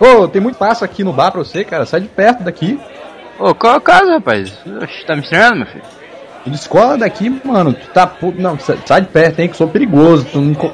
Ô, tem muito passo aqui no bar pra você, cara. Sai de perto daqui. Ô, qual é o caso, rapaz? Oxe, Tá me estranhando, meu filho? Descola daqui, mano. Tu tá. Não, sa- sai de perto, hein, que eu sou perigoso. Tu não.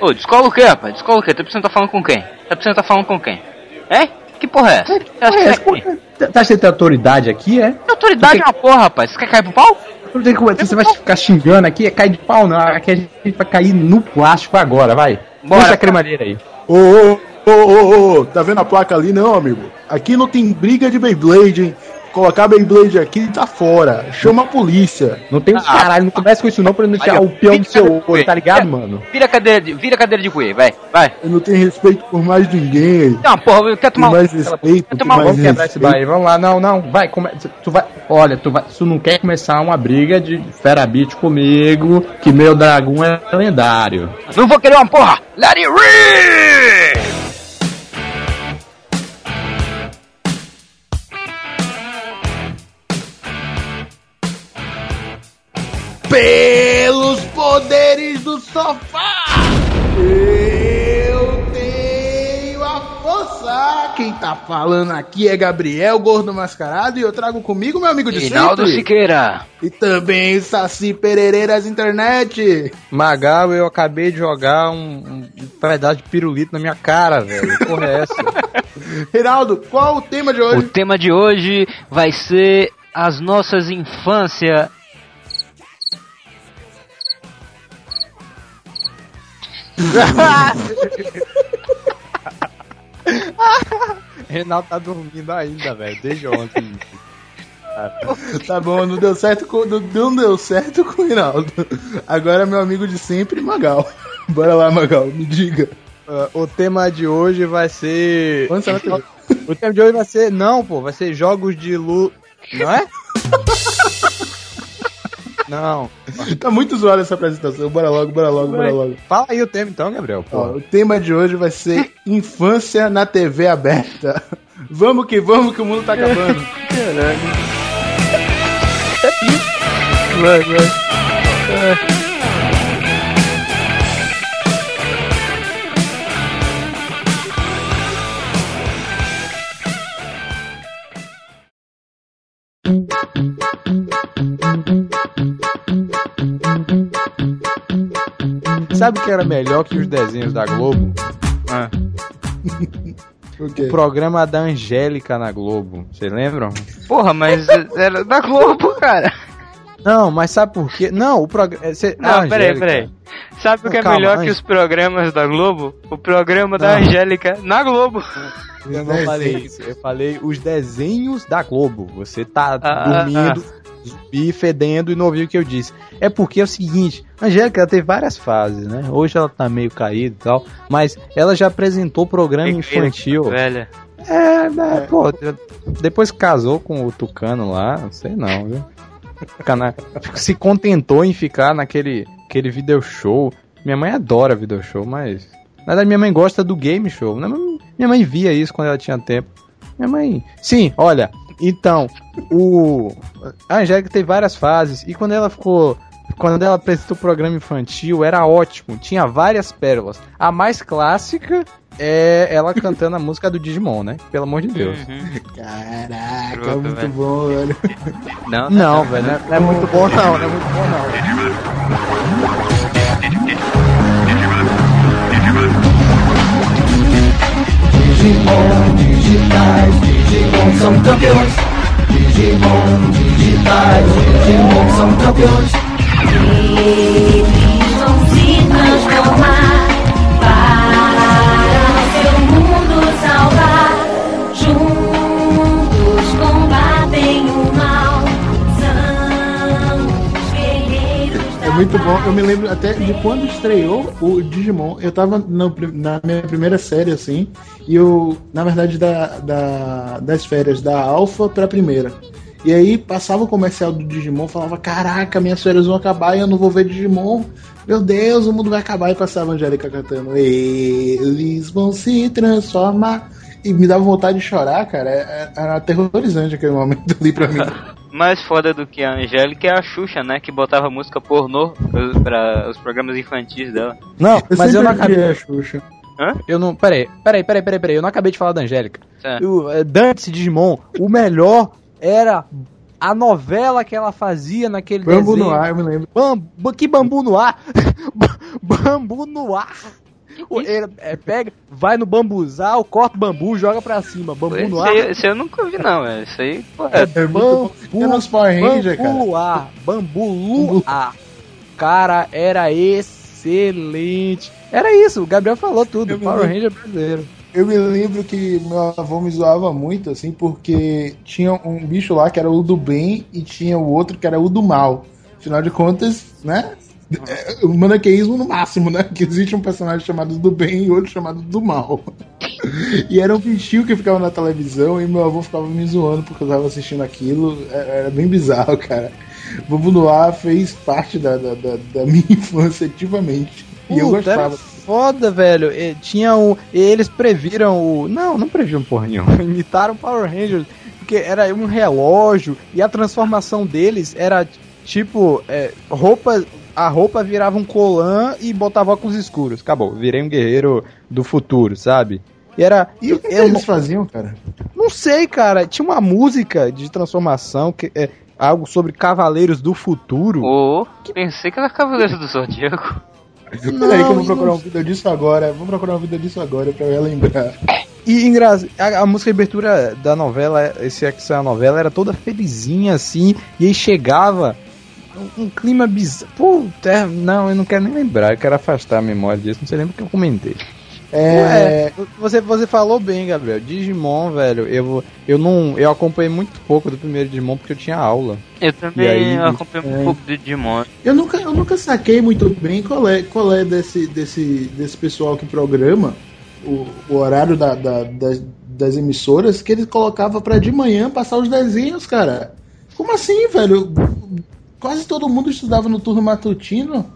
Ô, descola o quê, rapaz? Descola o quê? Tá precisando tá falando com quem? Tá precisando tá falando com quem? É? Que porra é essa? Que É, você é quem? Tá tá achando que tem autoridade aqui, é? Que autoridade é uma porra, rapaz? Você quer cair pro pau? Não tem como- Você vai ficar xingando aqui, é cair de pau, não. Aqui a gente vai cair no plástico agora, vai. Bora, Puxa a cremadeira aí. Ô, ô, ô, ô, ô, tá vendo a placa ali? Não, amigo. Aqui não tem briga de Beyblade, hein? Colocar Beyblade aqui tá fora. Chama a polícia. Não tem os caralho, não começa com isso não pra não tirar o peão do seu olho, tá ligado, É. mano? Vira a cadeira de, vira a cadeira de cuê, vai, vai. Eu não tenho respeito por mais ninguém. Não, porra, quer Tem tomar um... mais respeito, tem tomar um- mais Vamos quebrar esse aí, vamos lá, não, não, vai, come... tu vai, olha, tu vai, tu não quer começar uma briga de Ferabit comigo, que meu dragão é lendário. Não vou querer uma porra! Let it Pelos poderes do sofá, eu tenho a força. Quem tá falando aqui é Gabriel Gordo Mascarado e eu trago comigo meu amigo de Rinaldo sempre. Siqueira. E também Saci Pereireiras Internet. Magal, eu acabei de jogar um, um pedaço de pirulito na minha cara, velho. Que Porra é essa? Reinaldo, qual o tema de O hoje? tema de hoje vai ser as nossas infâncias. Renato tá dormindo ainda, velho, desde ontem. Tá bom, não deu certo com, não, não deu certo com o Reinaldo. Agora é meu amigo de sempre, Magal. Bora lá, Magal, me diga. Ah, o tema de hoje vai ser. Quando você vai ter- O tema de hoje vai ser. Não, pô, vai ser jogos de lu. Não é? Não. Tá muito zoada essa apresentação. Bora logo, bora logo, bora logo. Fala aí o tema então, Gabriel. Ó, o tema de hoje vai ser infância na TV aberta. Vamos que vamos que o mundo tá acabando. Vai, vai. Sabe o que era melhor que os desenhos da Globo? O quê? O programa da Angélica na Globo. Vocês lembram? Porra, mas era da Globo, cara. Não, mas sabe por quê? Não, o programa. Não, peraí, peraí. Sabe o que é Calma, melhor que Ange- os programas da Globo? O programa da Não. Angélica na Globo. Eu não falei isso. Eu falei os desenhos da Globo. Você tá Ah, dormindo, zumbi, fedendo e não ouviu o que eu disse. É porque é o seguinte, a Angélica teve várias fases, né? Hoje ela tá meio caída e tal, mas ela já apresentou programa infantil. Velha. É, né, pô, depois casou com o Tucano lá, não sei não, viu? Na- se contentou em ficar naquele aquele video show. Minha mãe adora video show, mas. Na verdade, minha mãe gosta do game show. Minha mãe, minha mãe via isso quando ela tinha tempo. Minha mãe. Sim, olha. Então, o. A Angélica teve várias fases. E quando ela ficou. Quando ela apresentou o programa infantil, era ótimo. Tinha várias pérolas. A mais clássica é ela cantando a música do Digimon, né? Pelo amor de Deus. Caraca, Pronto, muito velho. bom, velho. Não, Não, velho, não é, não é muito bom não, não é muito bom não. Digimon digitais, Digimon são campeões. Digimon digitais, Digimon são campeões. Eles vão se transformar muito bom. Eu me lembro até de quando estreou o Digimon. Eu tava no na minha primeira série, assim, e eu, na verdade, da, da- das férias da Alpha pra primeira. E aí passava o comercial do Digimon, falava, caraca, minhas férias vão acabar e eu não vou ver Digimon. Meu Deus, o mundo vai acabar e passava a Angélica cantando. Eles vão se transformar. E me dava vontade de chorar, cara. É- é- Era aterrorizante aquele momento ali pra mim. Mais foda do que a Angélica é a Xuxa, né? Que botava música pornô para os programas infantis dela. Não, mas eu não acabei. vi a Xuxa. Hã? Eu não. Peraí, peraí, peraí, peraí, peraí. Eu não acabei de falar da Angélica. É. O eh, Dante Digimon, o melhor era a novela que ela fazia naquele Bambu desenho. no ar, eu me lembro. Bambu, que bambu no ar? bambu no ar. Ele é, pega, vai no bambuzal, corta o bambu, joga pra cima. Bambu no ar. aí, esse aí eu nunca vi, não, velho. Isso aí, pô, É, É muito bom. É nos Power Ranger, bambu cara. luar, bambu luar. Cara, era excelente. Era isso, o Gabriel falou tudo. Eu Power. Ranger brasileiro. Eu me lembro que meu avô me zoava muito, assim, porque tinha um bicho lá que era o do bem e tinha o outro que era o do mal. Afinal de contas, né? É, O maniqueísmo no máximo, né? Que existe um personagem chamado do bem e outro chamado do mal. E era um bichinho que ficava na televisão e meu avô ficava me zoando porque eu tava assistindo aquilo. É- Era bem bizarro, cara. Bobo Noir fez parte da, da, da- da minha infância ativamente. E eu Puta, era gostava. foda, velho. E tinha o. Eles previram o. Não, não previram porra nenhuma. Imitaram Power Rangers. Porque era um relógio e a transformação deles era tipo. é, roupa. A roupa virava um colã e botava óculos escuros. Acabou. Virei um guerreiro do futuro, sabe? E era. E o que, eles faziam, cara? não sei, cara. Tinha uma música de transformação que é algo sobre cavaleiros do futuro. Ô, pensei que era Cavaleiro do Zodíaco. Peraí que eu vou procurar não- um vídeo disso agora. Vou procurar um vídeo disso agora pra eu lembrar. E engra... a, a música de abertura da novela, esse é que saiu a novela, era toda felizinha assim, e aí chegava um, um clima bizarro. Puta, é, não, eu não quero nem lembrar, eu quero afastar a memória disso, não sei lembra que eu comentei. É, Ué, você, você falou bem, Gabriel. Digimon, velho, eu, eu não. Eu acompanhei muito pouco do primeiro Digimon porque eu tinha aula. Eu também aí, acompanhei um é. pouco de Digimon. eu, nunca, eu nunca saquei muito bem qual é, qual é desse, desse, desse pessoal que programa o, o horário da, da- das, das emissoras que eles colocavam pra de manhã passar os desenhos, cara. Como assim, velho? Quase todo mundo estudava no turno matutino.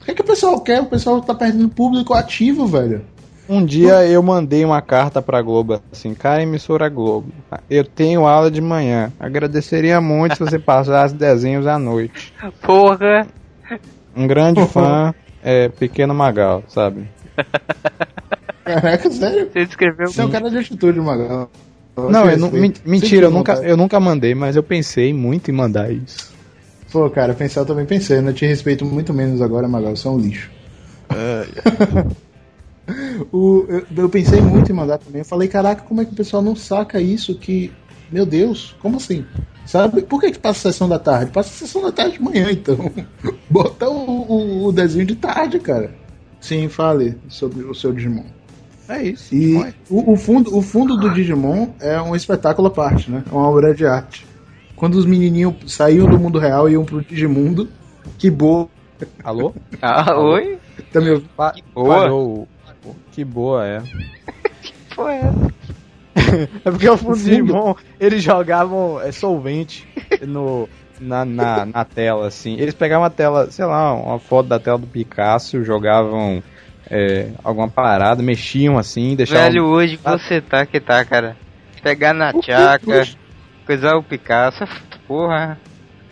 O que, é que o pessoal quer? O pessoal tá perdendo público ativo, velho. Um dia eu mandei uma carta pra Globo assim, cara, emissora Globo. Eu tenho aula de manhã. Agradeceria muito se você passasse desenhos à noite. Porra! Um grande fã é Pequeno Magal, sabe? Caraca, sério? Você escreveu Você é um cara de atitude, Magal. Não, eu não, mentira, eu nunca, eu nunca mandei, mas eu pensei muito em mandar isso. Pô, cara, pensar eu também pensei, eu não te respeito muito menos agora, Magal, você é um lixo. O- eu, eu pensei muito em mandar também. Eu falei, caraca, como é que o pessoal não saca isso? Que, meu Deus, como assim? Sabe? Por que, que passa a sessão da tarde? Passa a sessão da tarde de manhã, então. Bota o, o- o desenho de tarde, cara. Sim, fale sobre o seu Digimon. É isso. E Olha. o, o fundo, o fundo do Digimon é um espetáculo à parte, né? É uma obra de arte. Quando os menininhos saíam do mundo real e iam pro Digimundo, que boa. Alô? Ah, oi? Tá me ouvindo? Pa boa. Parou. Que boa é. Pô, é. É porque o fundo de eles jogavam é, solvente no, na, na, na tela, assim. Eles pegavam a tela, sei lá, uma foto da tela do Picasso, jogavam é, alguma parada, mexiam assim, deixavam. Velho, hoje Ah. você tá que tá, cara. Pegar na que, tchaca? Coisar o Picasso, porra.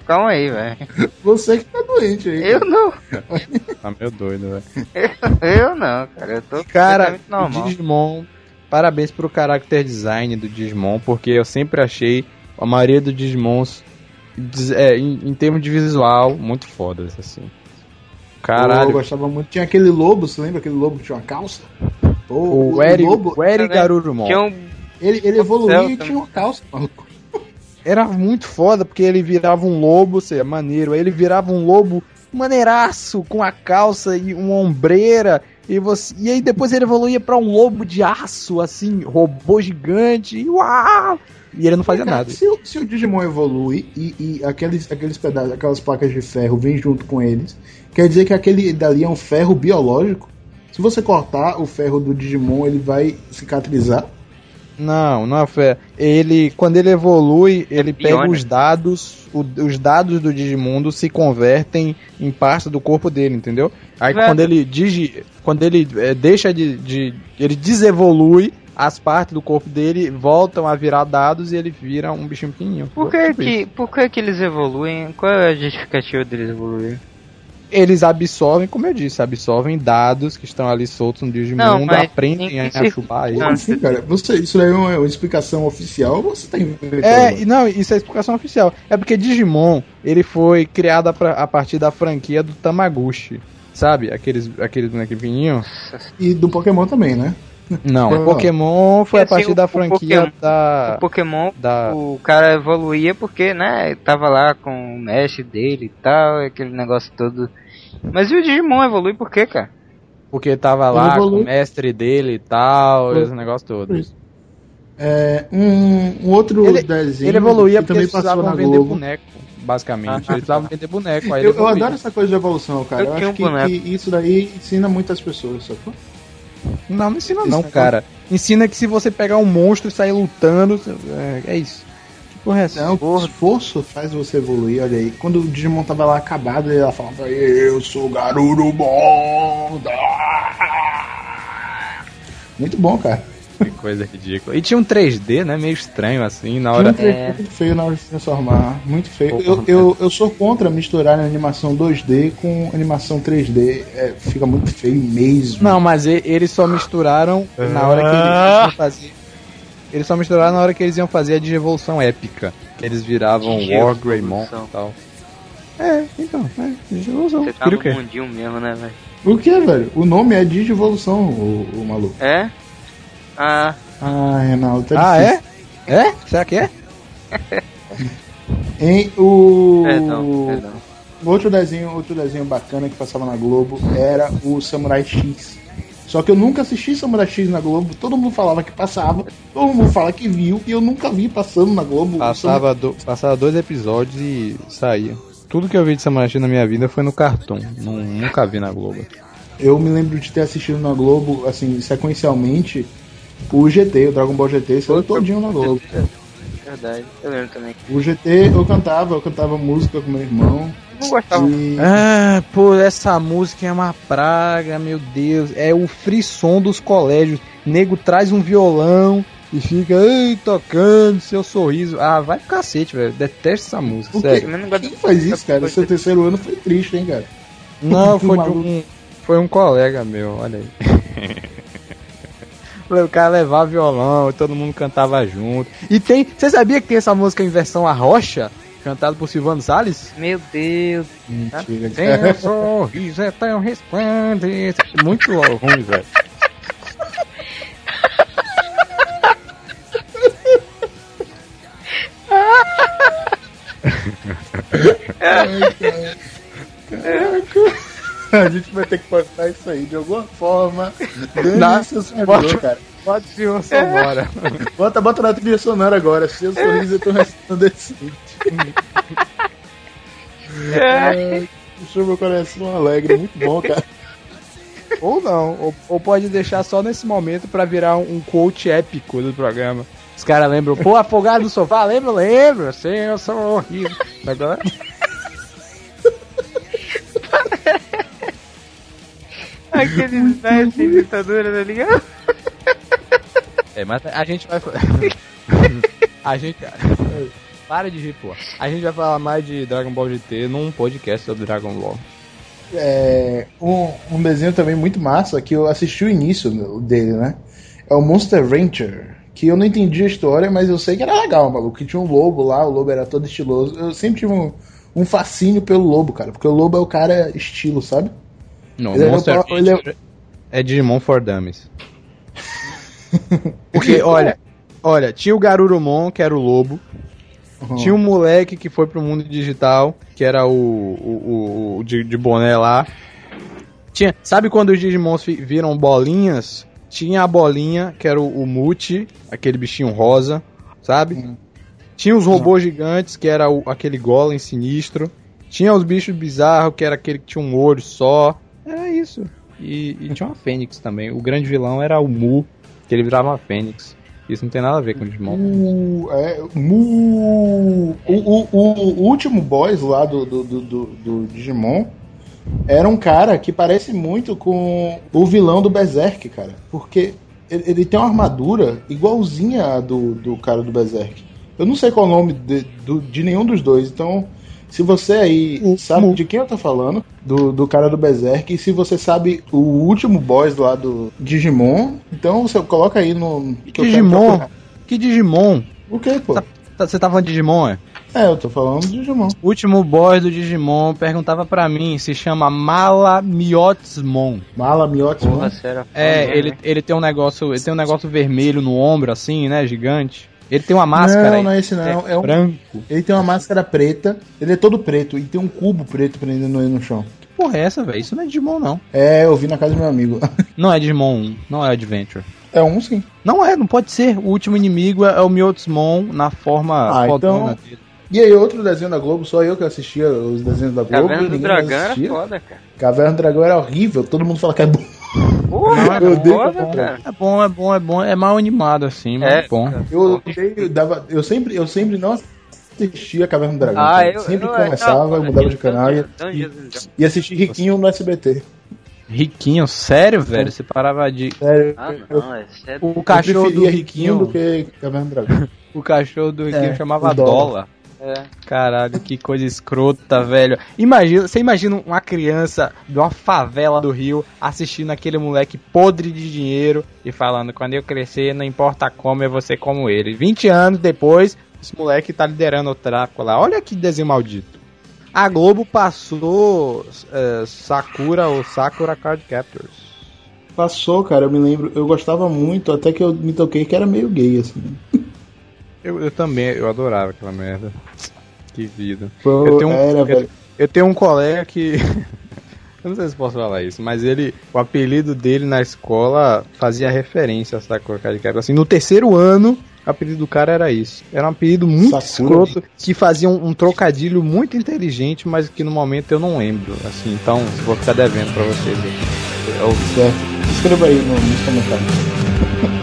Calma aí, velho. Você que tá doente aí. Eu não. Tá meio doido, velho. Eu não, cara. Eu tô Cara, o normal. Digimon, parabéns pro character design do Digimon, porque eu sempre achei a maioria dos Digimons, é, em, em termos de visual, muito fodas, assim. Eu Caralho, gostava muito. Tinha aquele lobo, você lembra aquele lobo que tinha uma calça? Pô, o Eri, lobo, o Eri? Garurumon. Tinha um ele, ele evoluía Céu e também. tinha uma calça, maluco. Era muito foda, porque ele virava um lobo, seja, maneiro, aí ele virava um lobo maneiraço, com a calça e uma ombreira, e, você, e aí depois ele evoluía pra um lobo de aço, assim, robô gigante, e uau! E ele não fazia Cara, nada. Se, o- se o Digimon evolui e, e aqueles, aqueles pedaços, aquelas placas de ferro vêm junto com eles, quer dizer que aquele dali é um ferro biológico? Se você cortar o ferro do Digimon, ele vai cicatrizar? Não, não é fé. Ele, quando ele evolui, ele pega biônico. os dados, o- os dados do Digimundo se convertem em parte do corpo dele, entendeu? Aí Velho. quando ele digi, quando ele eh, deixa de, de, ele desevolui, as partes do corpo dele voltam a virar dados e ele vira um bichinho pequenininho. Por que Tipo que, por que que eles evoluem? Qual é a justificativa deles evoluírem? Eles absorvem, como eu disse, absorvem dados que estão ali soltos no Digimundo, mas aprendem tem a chupar eles. Como assim, cara? Você, isso daí é uma, uma explicação oficial ou você tá inventando? É, e não, isso é explicação oficial. É porque Digimon, ele foi criado a, a partir da franquia do Tamaguchi. Sabe? Aqueles, aqueles bonequinhos. E do Pokémon também, né? Não, Não. Pokémon foi a Assim, partir o- da o franquia Pokémon- da. O Pokémon, da o cara evoluía porque, né, tava lá com o mestre dele e tal, aquele negócio todo. Mas e o Digimon evolui por quê, cara? porque tava Ele lá com o mestre dele e tal, Foi. esse negócio todo. É, um, um outro Ele- desenho Ele evoluía que porque também passou na vender Globo. boneco, basicamente. Eles precisavam vender boneco. Aí Eu, eu adoro essa coisa de evolução, cara. Eu Eu, acho um que, que isso daí ensina muitas pessoas, sacou? Não, não ensina Isso, não, né, cara. Ensina que se você pegar um monstro e sair lutando, é, é isso. Porra é essa? Não, o esforço faz você evoluir, olha aí. Quando o Digimon tava lá acabado, ele falava, eu sou Garuru Bond. Muito bom, cara. Que coisa ridícula. E tinha um 3D, né? Meio estranho assim, na Tinha hora. um trecho É. muito feio na hora de se transformar. Muito feio. Eu, eu, eu sou contra misturar a animação 2D com animação 3D. É, fica muito feio mesmo. Não, mas e- eles só misturaram na hora que eles iam fazer. Eles só misturaram na hora que eles iam fazer a digievolução épica. Que eles viravam War Greymon e tal. É, então, é, digievolução. Você tá Queria no o quê? mundinho mesmo, né, velho? O que, velho? O nome é Digivolução, o, o maluco. É? Ah, Ah, Renato, tá Ah, difícil. é? É? Será que é? Em o perdão, perdão. outro desenho, outro desenho bacana que passava na Globo era o Samurai X. Só que eu nunca assisti Samurai X na Globo. Todo mundo falava que passava, todo mundo fala que viu e eu nunca vi passando na Globo. Passava, do- passava dois episódios e saía. Tudo que eu vi de Samurai X na minha vida foi no Cartoon. Nun- nunca vi na Globo. Eu me lembro de ter assistido na Globo, assim, sequencialmente, o GT, o Dragon Ball GT, saiu todinho na Globo. Verdade, eu lembro também. O GT eu cantava, eu cantava música com meu irmão. Não gostava. E Ah, pô, essa música é uma praga, meu Deus. É o frisson dos colégios. Nego traz um violão e fica "Ei, tocando seu sorriso. Ah, vai pro cacete, velho. Detesto essa música, O sério. Gosto- quem faz isso, cara? Seu terceiro ano foi triste, hein, cara? Não, foi um, foi um colega meu, olha aí. O cara levava violão e todo mundo cantava junto. E tem. Você sabia que tem essa música em versão a rocha? Cantada por Silvano Salles? Meu Deus. Mentira. Tem um sorriso é tão resplandecente. Muito ruim, velho. A gente vai ter que postar isso aí de alguma forma. Na- Dane seu servidor, cara. Pode ser uma sonora. Bota, bota na trilha sonora agora. Seu sorriso é tão resplandecente. Ai, Deixou meu coração alegre. Muito bom, cara. ou não. Ou, ou pode deixar só nesse momento pra virar um, um quote épico do programa. Os caras lembram, pô, afogado no sofá, lembra? Lembra? Sem o sorriso. Agora. Aqueles velhos sem ditadura, tá ligado? É, mas a gente vai. a gente. Para de rir, pô. A gente vai falar mais de Dragon Ball GT num podcast sobre Dragon Ball. É, um, um desenho também muito massa que eu assisti o início dele, né? É o Monster Rancher. Que eu não entendi a história, mas eu sei que era legal, maluco. Que tinha um lobo lá, o lobo era todo estiloso. Eu sempre tive um, um fascínio pelo lobo, cara. Porque o lobo é o cara estilo, sabe? Não, Ele é Monster o- ele é- é Digimon for Dummies. Porque, olha, olha, tinha o Garurumon, que era o lobo. Uhum. Tinha um moleque que foi pro mundo digital, que era o, o, o- o de, de boné lá. Tinha, sabe quando os Digimons viram bolinhas? Tinha a bolinha, que era o, o Muti, aquele bichinho rosa, sabe? Hum. Tinha os robôs gigantes, que era o- aquele golem sinistro. Tinha os bichos bizarros, que era aquele que tinha um olho só. Era isso. E, e tinha uma Fênix também. O grande vilão era o Mu, que ele virava uma Fênix. Isso não tem nada a ver com o Digimon. O, é, mu, o, o, o- último boss lá do, do, do, do- Digimon era um cara que parece muito com o vilão do Berserk, cara. Porque ele, ele tem uma armadura igualzinha à do, do cara do Berserk. Eu não sei qual o nome de, do- de nenhum dos dois, então Se você aí Hum, sabe de quem eu tô falando, do, do cara do Berserk, e se você sabe o último boss lá do Digimon, então você coloca aí no. que Digimon? Que Digimon? O que, pô? Tá- Você tá falando de Digimon, é? É, eu tô falando de Digimon. O último boss do Digimon perguntava pra mim, se chama Malamiotsmon. Mala, Miotti, Porra, sério. É, ele, né? ele tem um negócio, ele tem um negócio vermelho no ombro assim, né, gigante. Ele tem uma máscara Não, aí, não é esse não. É um, branco. ele tem uma máscara preta, ele é todo preto e tem um cubo preto prendendo ele no chão. Que porra é essa, velho? Isso não é Digimon não. É, eu vi na casa do meu amigo. Não é Digimon 1, não é Adventure. É um sim. Não é, não pode ser. O último inimigo é o Miotsmon na forma Ah, fodona então- dele. E aí, outro desenho da Globo, só eu que assistia os desenhos da Globo. Caverna do Dragão era foda, cara. Caverna do Dragão era horrível, todo mundo fala que é bom. Porra, eu era odeio foda, Caverna do cara. É bom, é bom, é bom. É mal animado assim, mas É, é bom. Eu, eu, dava, eu, sempre, eu sempre não assistia Caverna do Dragão. Ah, eu sempre eu começava, achava, eu mudava de canal e, Dragons. e assistia Riquinho no SBT. Riquinho, sério, velho? Você parava de. Sério, Ah, eu, não, é sério. O eu cachorro do preferia Riquinho. do que Caverna do Dragão. O cachorro do Riquinho É, chamava Dólar. Dólar. É. Caralho, que coisa escrota, velho. Imagina, você imagina uma criança de uma favela do Rio assistindo aquele moleque podre de dinheiro e falando: quando eu crescer, não importa como, eu vou ser como ele. 20 anos depois, esse moleque tá liderando o tráfico lá. Olha que desenho maldito. A Globo passou é, Sakura ou Sakura Card Captors. Passou, cara, eu me lembro, eu gostava muito, até que eu me toquei que era meio gay, assim. Eu, eu também, eu adorava aquela merda. Que vida. Pô, Eu tenho um- era, eu-. Eu tenho um colega que. eu não sei se posso falar isso, mas ele. O apelido dele na escola fazia referência a Sakura Card Captors. Assim, no terceiro ano, o apelido do cara era isso. Era um apelido muito Sakura. escroto que fazia um, um trocadilho muito inteligente, mas que no momento eu não lembro. Assim, então vou ficar devendo pra vocês. Certo. Escreva aí no, nos comentários.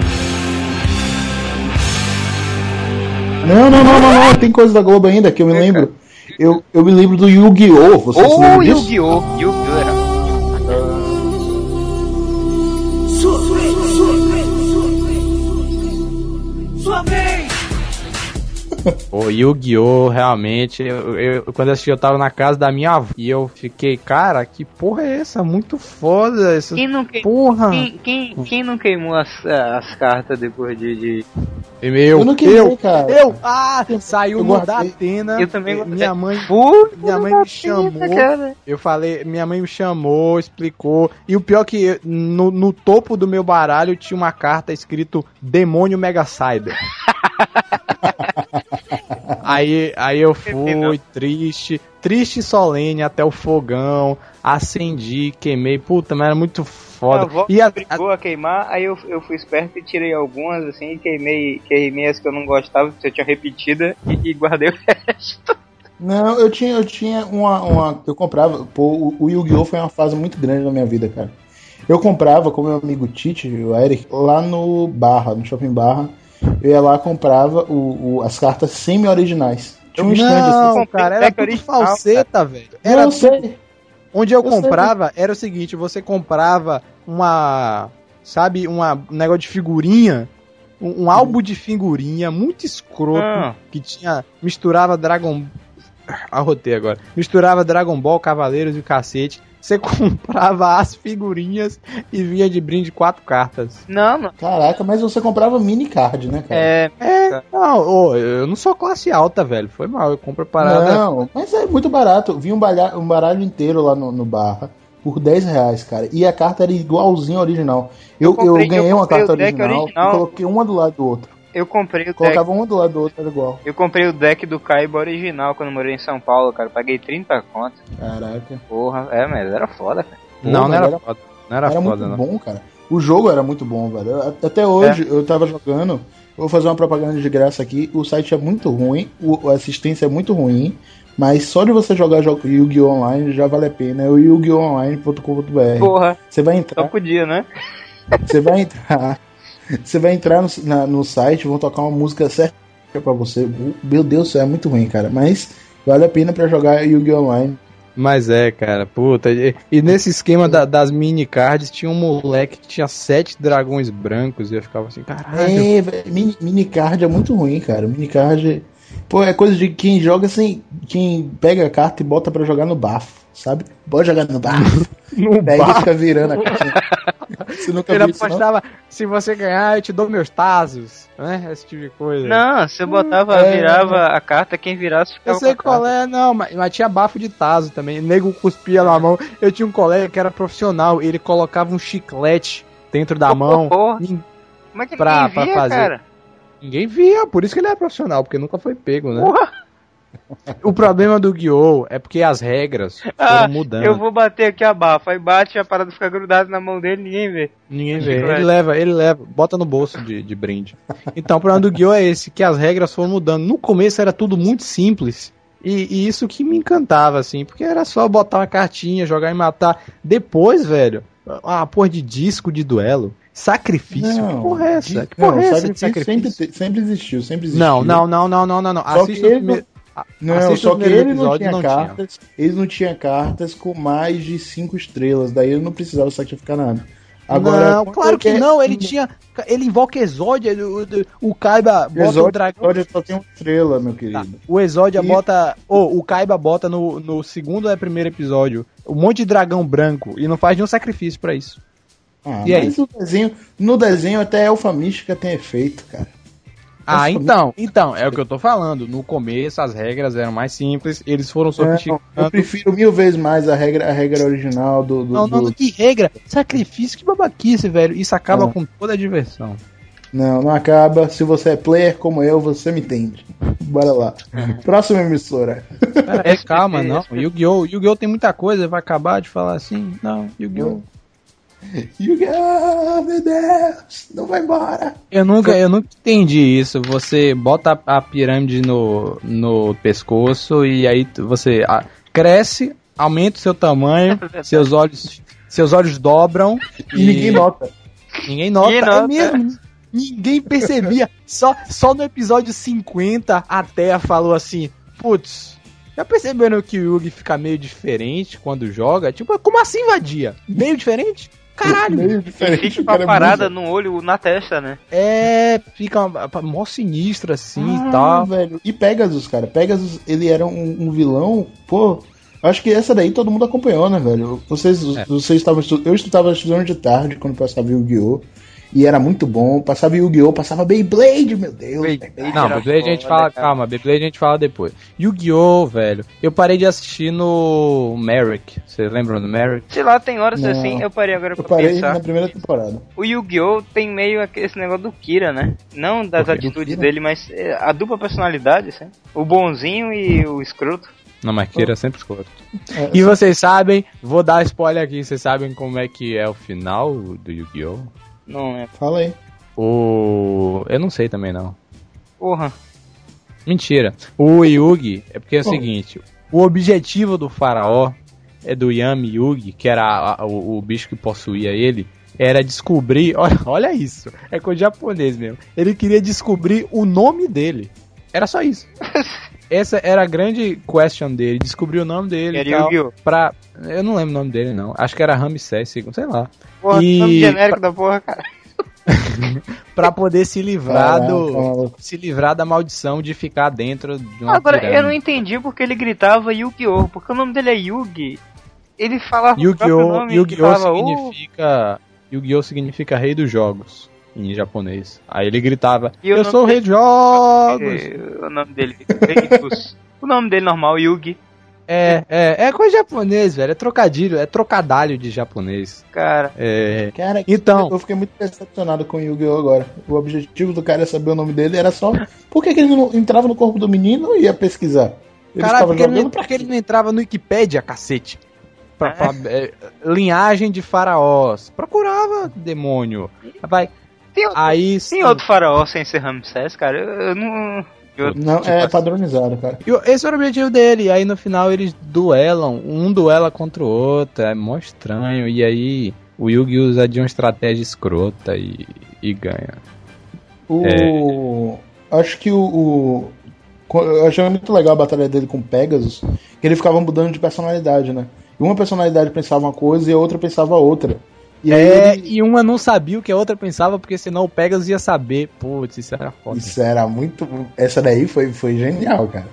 Não, não, não, não, não, tem coisa da Globo ainda que eu me lembro. Eu, eu me lembro do Yu-Gi-Oh! Você se Ô, lembra disso? Yu-Gi-Oh! Yu-Gi-Oh! O Yu-Gi-Oh! realmente, eu, eu- quando eu assisti, eu tava na casa da minha avó e eu fiquei, cara, que porra é essa? Muito foda essa Quem não, que... porra. quem, quem, quem não queimou as, as cartas depois de. de... E meu, Eu não queria, eu, cara. eu, ah, saiu no da. Atena. Eu também. Minha mãe, Puta minha mãe me chamou. cara. Eu falei, minha mãe me chamou, explicou. E o pior que no, no topo do meu baralho tinha uma carta escrito Demônio Mega Cyber. aí, aí eu fui triste, triste e solene até o fogão, acendi, queimei, puta, mas era muito foda. E a, a- brigou a queimar, aí eu, eu fui esperto e tirei algumas assim, e queimei, queimei as que eu não gostava, que eu tinha repetida, e, e guardei o resto. Não, eu tinha, eu tinha uma, uma. Eu comprava. Pô, o, o Yu-Gi-Oh! foi uma fase muito grande na minha vida, cara. Eu comprava com meu amigo Tite, o Eric, lá no Barra, no Shopping Barra. Eu ia lá comprava o, o- as cartas semi-originais. Tinha um stand assim. não, comprei cara, era tudo falseta, velho. Não, Era eu sei. Onde eu, Eu sei. comprava era o seguinte, você comprava uma, sabe, uma, um negócio de figurinha, um, um álbum de figurinha muito escroto, Ah. que tinha, misturava Dragon... Arrotei agora. Misturava Dragon Ball, Cavaleiros e o cacete. Você comprava as figurinhas e vinha de brinde quatro cartas. Não, não. Caraca, mas você comprava mini card, né, cara? É. É, não, ô, eu não sou classe alta, velho. Foi mal, eu compro parada. Não, mas é muito barato. Vi um, balha, um baralho inteiro lá no, no Barra por 10 reais, cara. E a carta era igualzinha ao original. Eu, eu, comprei- eu ganhei uma comprei carta original, original. e coloquei uma do lado do outro. Eu comprei o deck. Colocava uma do lado do outro, era igual. Eu comprei o deck do Kaiba original quando eu morei em São Paulo, cara. Paguei 30 conto. Caraca. Porra, é, mas era foda, cara. Pô, não, não era, era- foda. Não era, Era, foda, muito não. bom, cara. O jogo era muito bom, velho. Até hoje eu tava jogando. Vou fazer uma propaganda de graça aqui. O site é muito ruim, o, a assistência é muito ruim. Mas só de você jogar jo- Yu-Gi-Oh! Online já vale a pena. É o yu-gi-oh! Porra, Você vai só entrar. podia, né? Você vai entrar. Você vai entrar no, na- no site, vão tocar uma música certa pra você. Meu Deus do céu, é muito ruim, cara. Mas vale a pena pra jogar Yu-Gi-Oh! Online. Mas é, cara, puta. E, e nesse esquema da- das mini cards, tinha um moleque que tinha sete dragões brancos e eu ficava assim, caralho. É, mini, mini card é muito ruim, cara. Mini card. Pô, é coisa de quem joga sem. Quem pega a carta e bota pra jogar no bafo, sabe? Pode jogar no bafo. No Pega e bar, fica virando a carta. Você nunca ele viu isso, apostava, se você ganhar, eu te dou meus tazos, né? Esse tipo de coisa. Não, você botava, é. virava a carta, quem virasse Eu ficava sei com a qual é, não, mas, mas tinha bafo de taso também. O nego cuspia na mão. Eu tinha um colega que era profissional, ele colocava um chiclete dentro da Pô, mão. porra. Nin- Como é que pra- ninguém pra via, fazer. cara? Ninguém via, por isso que ele é profissional, porque nunca foi pego, né? Porra, O problema do Guiô é porque as regras foram Ah, mudando. eu vou bater aqui a bafa. Aí bate, a parada fica grudada na mão dele ninguém vê. Ninguém vê. Ele leva, ele leva, bota no bolso de, de brinde. Então, o problema do Guiô é esse, que as regras foram mudando. No começo era tudo muito simples. E, e isso que me encantava, assim, porque era só botar uma cartinha, jogar e matar. Depois, velho, a porra de disco de duelo. Sacrifício? que porra é essa? Que porra não, é essa de sacrifício sempre, sacrifício? te- sempre existiu, sempre existiu. Não, não, não, não, não, não, não. Só Assista que ele primeiro. Não, só o que ele não tinha não tinha. cartas. Ele não tinha cartas com mais de cinco estrelas. Daí ele não precisava sacrificar nada. Agora, não, claro que quer- não, ele tinha. Ele invoca Exódia, o, o, o Kaiba bota o Exódio, dragão. Exódio só tem uma estrela, meu Tá. querido. O Exódia E- bota. Ou o Kaiba bota no, no segundo ou primeiro episódio um monte de dragão branco e não faz nenhum sacrifício pra isso. Ah, E aí? mas no desenho, no desenho até Elfa Mística tem efeito, cara. Ah, então, então, é o que eu tô falando. No começo as regras eram mais simples, eles foram É, sofisticando. eu prefiro mil vezes mais a regra, a regra original do. do, Não, não, do- que regra, sacrifício, que babaquice, velho. Isso acaba Não. com toda a diversão. Não, não acaba. Se você é player como eu, você me entende. Bora lá. Próxima emissora. SPT, calma, não. SPT. Yu-Gi-Oh! Yu-Gi-Oh! tem muita coisa, vai acabar de falar assim. Não, Yu-Gi-Oh! Yu-Gi-Oh! Meu Deus! Não vai embora! Eu nunca, eu nunca entendi isso. Você bota a, pirâmide no, no pescoço e aí você cresce, aumenta o seu tamanho, seus olhos, seus olhos dobram E ninguém nota. Ninguém nota, Ninguém é nota. mesmo. Ninguém percebia. Só, só no episódio 50 a Terra falou assim: Putz, já perceberam que o Yugi fica meio diferente quando joga? Tipo, como assim vadia? Meio diferente? Caralho! Meio diferente. Fica o com a cara é parada muito- no olho, na testa, né? É, fica uma- mó sinistro assim Ah, e tal. velho. E Pegasus, cara. Pegasus, ele era um, um vilão, pô. Acho que essa daí todo mundo acompanhou, né, velho? Vocês, É. vocês estavam eu estava estudando de tarde quando passava Yu-Gi-Oh! E era muito bom. Passava Yu-Gi-Oh! Passava Beyblade, meu Deus. Beyblade. Não, era Beyblade a gente fala, cara. calma, Beyblade a gente fala depois. Yu-Gi-Oh, velho. Eu parei de assistir no Merrick. Vocês lembram do Merrick? Sei lá, tem horas Não. assim, eu parei agora Eu pra parei pensar. na primeira temporada. O Yu-Gi-Oh! tem meio esse negócio do Kira, né? Não das atitudes dele, mas é, a dupla personalidade, assim. O bonzinho e o escroto. Não, mas Kira sempre escuta. É, E vocês sabem, vou dar spoiler aqui, vocês sabem como é que é o final do Yu-Gi-Oh? Não é. Fala aí. O. Eu não sei também não. Porra. Mentira. O Yugi é porque é o seguinte: o objetivo do faraó é do Yami Yugi, que era a- a- o, o bicho que possuía ele, era descobrir. Olha, olha isso. É com japonês mesmo. Ele queria descobrir o nome dele. Era só isso. Essa era a grande question dele, descobrir o nome dele Era e tal, Yu-Gi-Oh! pra... Eu não lembro o nome dele, não. Acho que era Ramsés, sei lá. Porra, E- nome genérico da porra, cara. Pra poder se livrar do... Se livrar da maldição de ficar dentro de uma Agora, eu não pirâmide. entendi porque ele gritava Yu-Gi-Oh! Porque o nome dele é Yugi. Ele falava Yu-Gi-Oh! Yu-Gi-Oh! "Oh". significa. Yu-Gi-Oh! significa rei dos jogos em japonês. Aí ele gritava: E Eu sou o rei dos jogos! É, o nome dele, o nome dele normal, Yugi. É, é, é coisa japonês, velho. É trocadilho, é trocadalho de japonês. Cara, É. Cara, Então. eu fiquei muito decepcionado com o Yu-Gi-Oh! agora. O objetivo do cara é saber o nome dele, era só. Por que, que ele não entrava no corpo do menino e ia pesquisar? Ele Caralho, porque ele, não, jogando pra porque ele não entrava no Wikipedia, cacete. Pra, pra- é, linhagem de faraós. Procurava, demônio. Vai. Tem outro- Aí. tem outro faraó sem ser Ramsés, cara? Eu, eu não. eu- Não, tipo é assim, padronizado, cara. E Esse era o objetivo dele. E aí no final eles duelam. Um duela contra o outro. É mó estranho. E aí o Yugi usa de uma estratégia escrota e, e ganha. O. Acho que o. o- Eu achei muito legal a batalha dele com o Pegasus, que ele ficava mudando de personalidade, né? E uma personalidade pensava uma coisa e a outra pensava outra. E É, ele- e uma não sabia o que a outra pensava, porque senão o Pegasus ia saber. Putz, isso era foda. Isso era muito. Essa daí foi, foi genial, cara.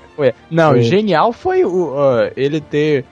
Não, Foi. genial foi o, ah, ele ter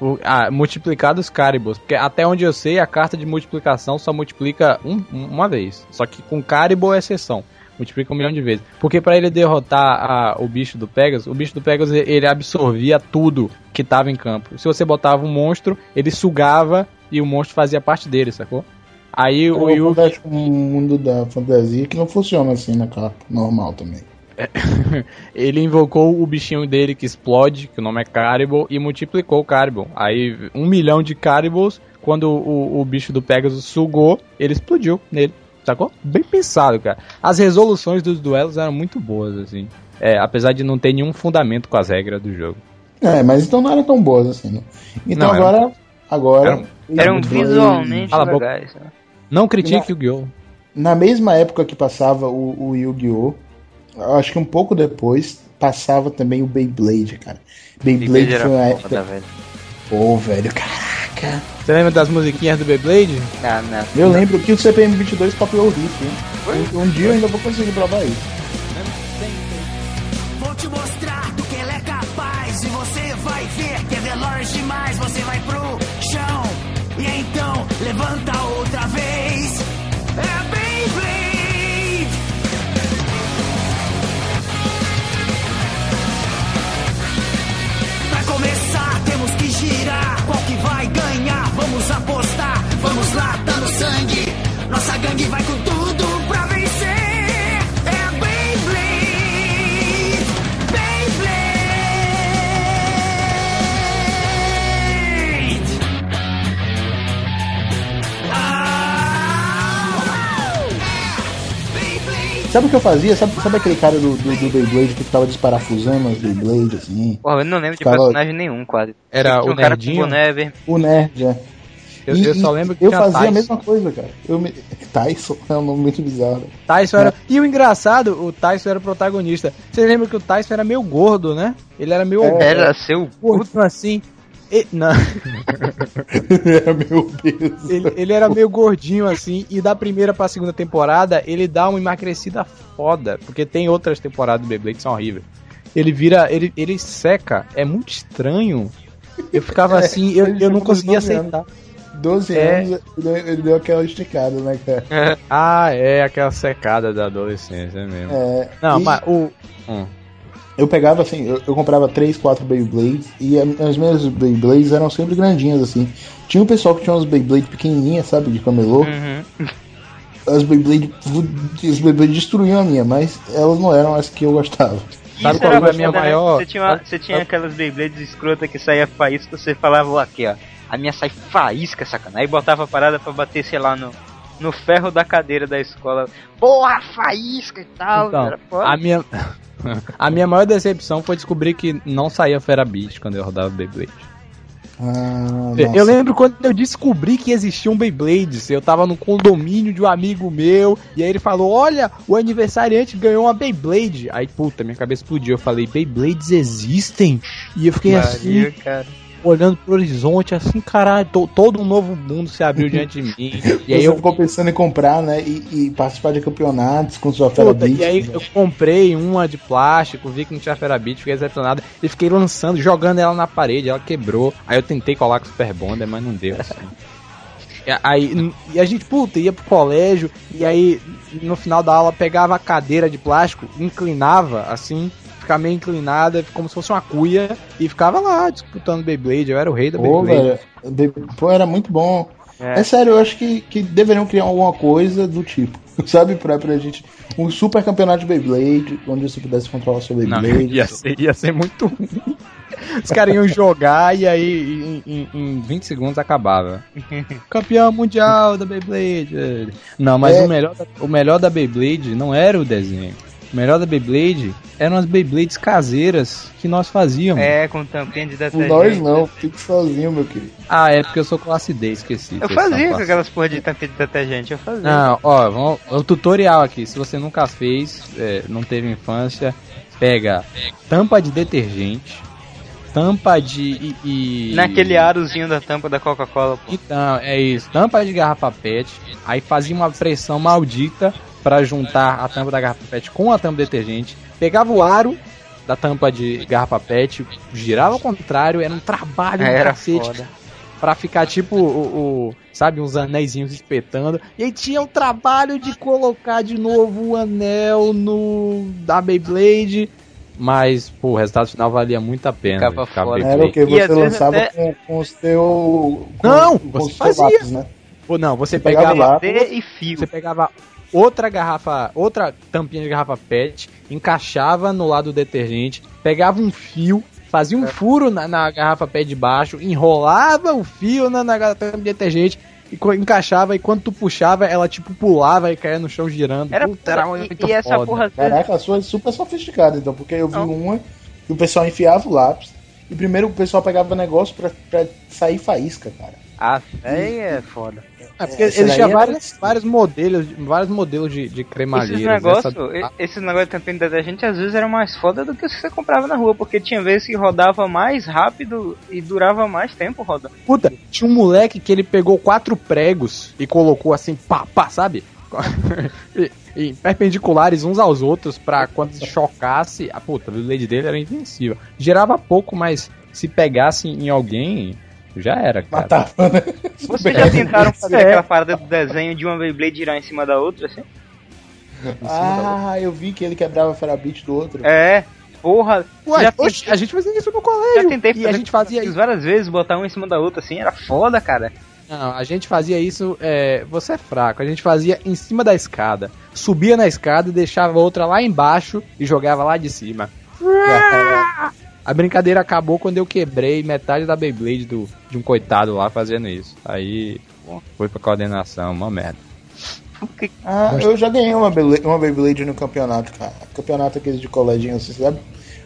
o- ah, multiplicado os Caribous. Porque até onde eu sei, a carta de multiplicação só multiplica um- uma vez. Só que com Caribou é exceção. Multiplica um milhão de vezes. Porque pra ele derrotar a- o bicho do Pegasus, o bicho do Pegasus ele absorvia tudo que tava em campo. Se você botava um monstro, ele sugava e o monstro fazia parte dele, sacou? Aí o O Yugi acontece com o mundo da fantasia que não funciona assim na capa normal também. ele invocou o bichinho dele que explode, que o nome é Caribou, e multiplicou o Caribou. Aí, um milhão de Caribous, quando o, o bicho do Pegasus sugou, ele explodiu nele. Sacou? Bem pensado, cara. As resoluções dos duelos eram muito boas, assim. É, apesar de não ter nenhum fundamento com as regras do jogo. É, mas então não eram tão boas assim, né? Então Não, agora. Agora. Eram visualmente Cala a boca. legais. né? Não critique o Yu-Gi-Oh! Na mesma época que passava o, o Yu-Gi-Oh! eu Acho que um pouco depois passava também o Beyblade, cara. Beyblade Beyblade era foi uma época. velho. Pô, velho, caraca. Você lembra das musiquinhas do Beyblade? Ah, não. Eu lembro que o CPM 22 copiou o riff, hein? Um, um dia eu ainda vou conseguir provar isso. Vou te mostrar do que ele é capaz. E você vai ver que é veloz demais. Você vai pro chão. E então, levanta vai ganhar? Vamos apostar. Vamos lá, tá no sangue. Nossa gangue vai com tudo Sabe o que eu fazia? Sabe, sabe aquele cara do, do, do Beyblade que ficava desparafusando as Beyblade, assim? Porra, eu não lembro de Ficava- personagem nenhum, quase. Era o um cara nerdinho? com boné. O nerd, é. Eu, E- eu só lembro que Eu tinha fazia a Tyson. mesma coisa, cara. Eu me... Tyson é um nome muito bizarro. Tyson era... E o engraçado, o Tyson era o protagonista. Você lembra que o Tyson era meio gordo, né? Ele era meio É. Era seu gordo assim. E- não, Meu Deus. ele, ele era meio gordinho assim, e da primeira pra segunda temporada ele dá uma emagrecida foda, porque tem outras temporadas do Beyblade que são horríveis. Ele vira, ele, ele seca, é muito estranho. Eu ficava assim, eu, ele eu não conseguia aceitar. 12 É. anos, ele deu- ele aquela esticada, né, cara? Ah, é aquela secada da adolescência é mesmo. É, Não, e mas o. Hum. Eu pegava assim, eu, eu comprava 3, 4 Beyblades e as minhas Beyblades eram sempre grandinhas, assim. Tinha um pessoal que tinha umas Beyblades pequenininhas, sabe, de camelô. Uhum. As Beyblade, as Beyblade destruíam a minha, mas elas não eram as que eu gostava. Sabe Isso qual era foi a minha né? maior- Você tinha, uma- você tinha aquelas Beyblades escrotas que saía faísca, você falava, aqui, ó. A minha sai faísca, sacana. Aí botava a parada pra bater, sei lá, no, no ferro da cadeira da escola. Porra, faísca e tal. Então, era foda. a minha. A minha maior decepção foi descobrir que não saía Fera Beat quando eu rodava Beyblade. Ah, Eu nossa. lembro quando eu descobri que existiam Beyblades. Eu tava no condomínio de um amigo meu. E aí ele falou: Olha, o aniversariante ganhou uma Beyblade. Aí, puta, minha cabeça explodiu. Eu falei: Beyblades existem? E eu fiquei assim, Maria, cara. Olhando pro horizonte, assim, caralho, to- todo um novo mundo se abriu diante de mim. E aí Você eu ficou pensando em comprar, né? E, e participar de campeonatos com sua Fera Puta, Beat. e aí eu comprei uma de plástico, vi que não tinha Ferabit, fiquei decepcionado e fiquei lançando, jogando ela na parede, ela quebrou. Aí eu tentei colar com Super Bonder, mas não deu assim. E aí e a gente, puta, ia pro colégio e aí no final da aula pegava a cadeira de plástico, inclinava assim, ficava meio inclinada, como se fosse uma cuia e ficava lá disputando Beyblade, eu era o rei da Pô, Beyblade. velho, pô, era muito bom. É. É. sério, eu acho que, que deveriam criar alguma coisa do tipo, sabe? Pra, pra gente. Um super campeonato de Beyblade, onde você pudesse controlar seu Não, Beyblade. ia, ser, ia ser muito ruim. Os caras iam jogar e aí em, em, em 20 segundos acabava. Campeão mundial da Beyblade. Não, mas É. o, melhor da, o melhor da Beyblade não era o desenho. O melhor da Beyblade eram as Beyblades caseiras que nós fazíamos. É, com tampinha de detergente. Nós não, fique sozinho, meu querido. Ah, é porque eu sou classe D, esqueci. Eu fazia com aquelas porra de tampinha de detergente, eu fazia. Não, ó, vamos, o tutorial aqui. Se você nunca fez, é, não teve infância, pega tampa de detergente, tampa de. E, e- Naquele arozinho da tampa da Coca-Cola, pô. Então, é isso. Tampa de garrafa PET. Aí fazia uma pressão maldita pra juntar a tampa da garrafa PET com a tampa de detergente. Pegava o aro da tampa de garrafa PET, girava ao contrário, era um trabalho do Era cacete foda. pra ficar tipo o, o- sabe, uns anéisinhos espetando. E aí tinha o trabalho de colocar de novo o anel no da Beyblade. Mas, pô, o resultado final valia muito a pena. Ficar foda. Era o que você lançava até- com, com o seu. Com, Não, com você fazia. lápis, né? Pô, não, você Você pegava pegava e fio. Você pegava outra garrafa, outra tampinha de garrafa PET, encaixava no lado do detergente, pegava um fio, fazia É. um furo na, na garrafa PET de baixo, enrolava o fio na, na tampa de detergente e encaixava e quando tu puxava, ela tipo pulava e caía no chão girando. Era, Puta, era e, muito e essa foda. porra Caraca, a sua é super sofisticada, então, porque eu vi Não. uma que o pessoal enfiava o lápis e primeiro o pessoal pegava negócio pra, pra sair faísca, cara. Ah, aí é foda. É porque Essa ele daí tinha era- vários, vários modelos, vários modelos de, de Esses cremalheiras. negócios, Essa- esses negócios de tampinha de detergente às vezes eram mais foda do que os que você comprava na rua, porque tinha vezes que rodava mais rápido e durava mais tempo rodando. Puta, tinha um moleque que ele pegou quatro pregos e colocou assim, pá, pá, sabe? e, e perpendiculares uns aos outros pra quando chocasse. A puta, o Blade dele era invencível. Gerava pouco, mas se pegasse em alguém, já era, cara. Matava, né? Vocês já tentaram fazer É. aquela parada do desenho de uma Beyblade girar em cima da outra, assim? Ah, eu vi que ele quebrava a ferabit do outro. É, porra. Ué, já, oxe, tentei, a gente fazia isso no já colégio. tentei e a gente fazia isso várias vezes, botar uma em cima da outra, assim, era foda, cara. Não, a gente fazia isso. É, você é fraco. A gente fazia em cima da escada. Subia na escada e deixava outra lá embaixo e jogava lá de cima. A brincadeira acabou quando eu quebrei metade da Beyblade do, de um coitado lá fazendo isso. Aí pô, foi pra coordenação, uma merda. Ah, eu já ganhei uma Beyblade, uma Beyblade no campeonato, cara. Campeonato aquele de coleginho, você sabe?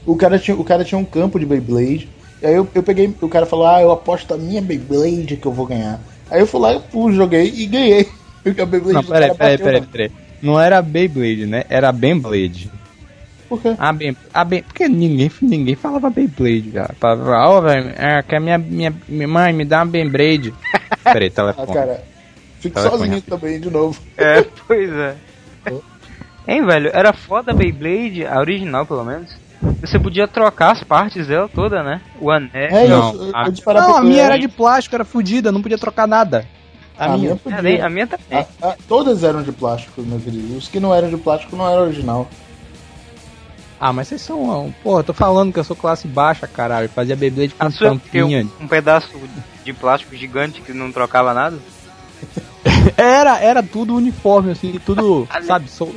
O cara tinha, o cara tinha um campo de Beyblade. E aí eu, eu peguei, o cara falou, ah, eu aposto a minha Beyblade que eu vou ganhar. Aí eu fui lá, eu joguei e ganhei. Porque a Beyblade Não, peraí, peraí, peraí, peraí. Não era Beyblade, né? Era Beyblade. Por quê? A Ben, a ben, porque ninguém, ninguém falava Beyblade, cara. Falava, ó, velho, é, que a minha, minha, minha mãe me dá uma Beyblade. Peraí, Ah, telefone. cara, fico Telefone sozinho rápido. também de novo. É, pois é. Hein, velho, era foda a Beyblade, a original pelo menos. Você podia trocar as partes dela toda, né? O anel. É, Não, eu, eu, a, eu não, a minha tu, era é. de plástico, era fodida, não podia trocar nada. A, A minha. minha podia. A minha, a minha também. A- a- todas eram de plástico, meu querido. Os que não eram de plástico não eram original. Ah, mas vocês são. um- Porra, eu tô falando que eu sou classe baixa, caralho. Fazia Beyblade com A sua porque um, tampinha. um pedaço de plástico gigante que não trocava nada? Era, era tudo uniforme, assim, tudo, sabe, so-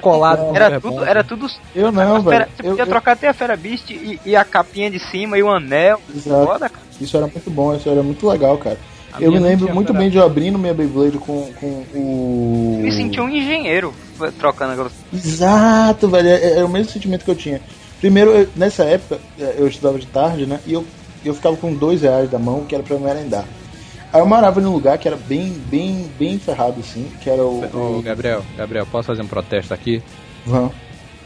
colado. Não, com Era tudo, era tudo. Eu não, velho. você Eu- podia eu- trocar até a Fera Beast e, e a capinha de cima e o anel. Exato. Foda, cara. Isso era muito bom, isso era muito legal, cara. A eu me não lembro muito bem de eu abrindo minha Beyblade com, com o. Me senti um engenheiro trocando aquelas. Exato, velho. É, é o mesmo sentimento que eu tinha. Primeiro, eu- nessa época, é, eu estudava de tarde, né? E eu, eu ficava com dois reais da mão, que era pra eu merendar. Aí eu morava num lugar que era bem, bem, bem ferrado, assim, que era o. Ô, Gabriel, Gabriel, posso fazer um protesto aqui? Vão.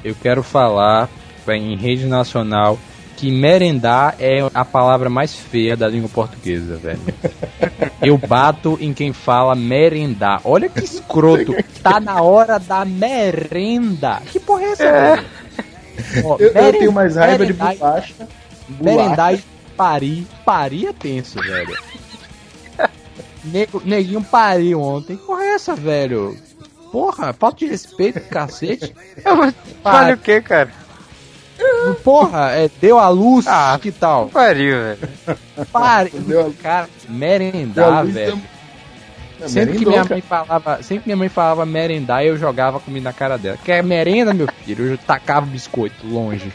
Eu quero falar em rede nacional que merendar é a palavra mais feia da língua portuguesa, velho. Eu bato em quem fala merendar. Olha que escroto. Tá na hora da merenda. Que porra é essa, velho? Ó, Eu, eu tenho mais raiva de bolacha. Merendar e parir. Parir é tenso, velho. Nego, neguinho pariu ontem. Que porra é essa, velho? Porra, falta de respeito, cacete. Olha o que, cara? Porra, é, deu a luz, Ah. que tal? Pariu, velho. Pare, Deu a- cara, merendar, velho. é Sempre que minha cara. mãe falava, sempre que minha mãe falava merendar, eu jogava comida na cara dela. Quer merenda, meu filho? Eu tacava o biscoito longe.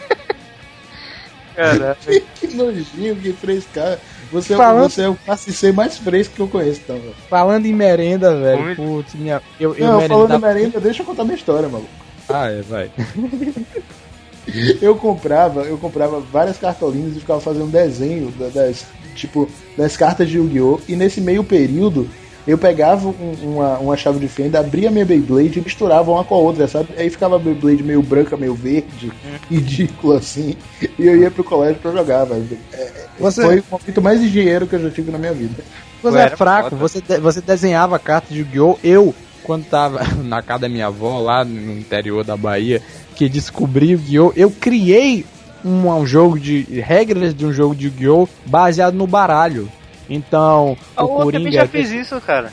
Cara, Que nojinho, que frescar. Você, é- Falando- você é o classe C mais fresco que eu conheço, então, velho. Falando em merenda, velho, putz, minha, eu, eu Não, falando em merenda, deixa eu contar minha história, maluco. Ah, é, vai. Eu comprava, eu comprava várias cartolinas e ficava fazendo desenho da- das, tipo, das cartas de Yu-Gi-Oh! E nesse meio período, eu pegava um- uma, uma chave de fenda, abria minha Beyblade e misturava uma com a outra, sabe? Aí ficava a Beyblade meio branca, meio verde, ridículo assim. E eu ia pro colégio pra jogar, velho. É, Você- Foi o momento mais engenheiro que eu já tive na minha vida. Você é fraco, você, de- você desenhava cartas de Yu-Gi-Oh! Eu, quando tava na casa da minha avó, lá no interior da Bahia, que descobri o Yu-Gi-Oh! Eu criei um, um jogo de. regras de um jogo de Yu-Gi-Oh! baseado no baralho. Então, Ah, o Eu também Coringa. já fiz isso, cara.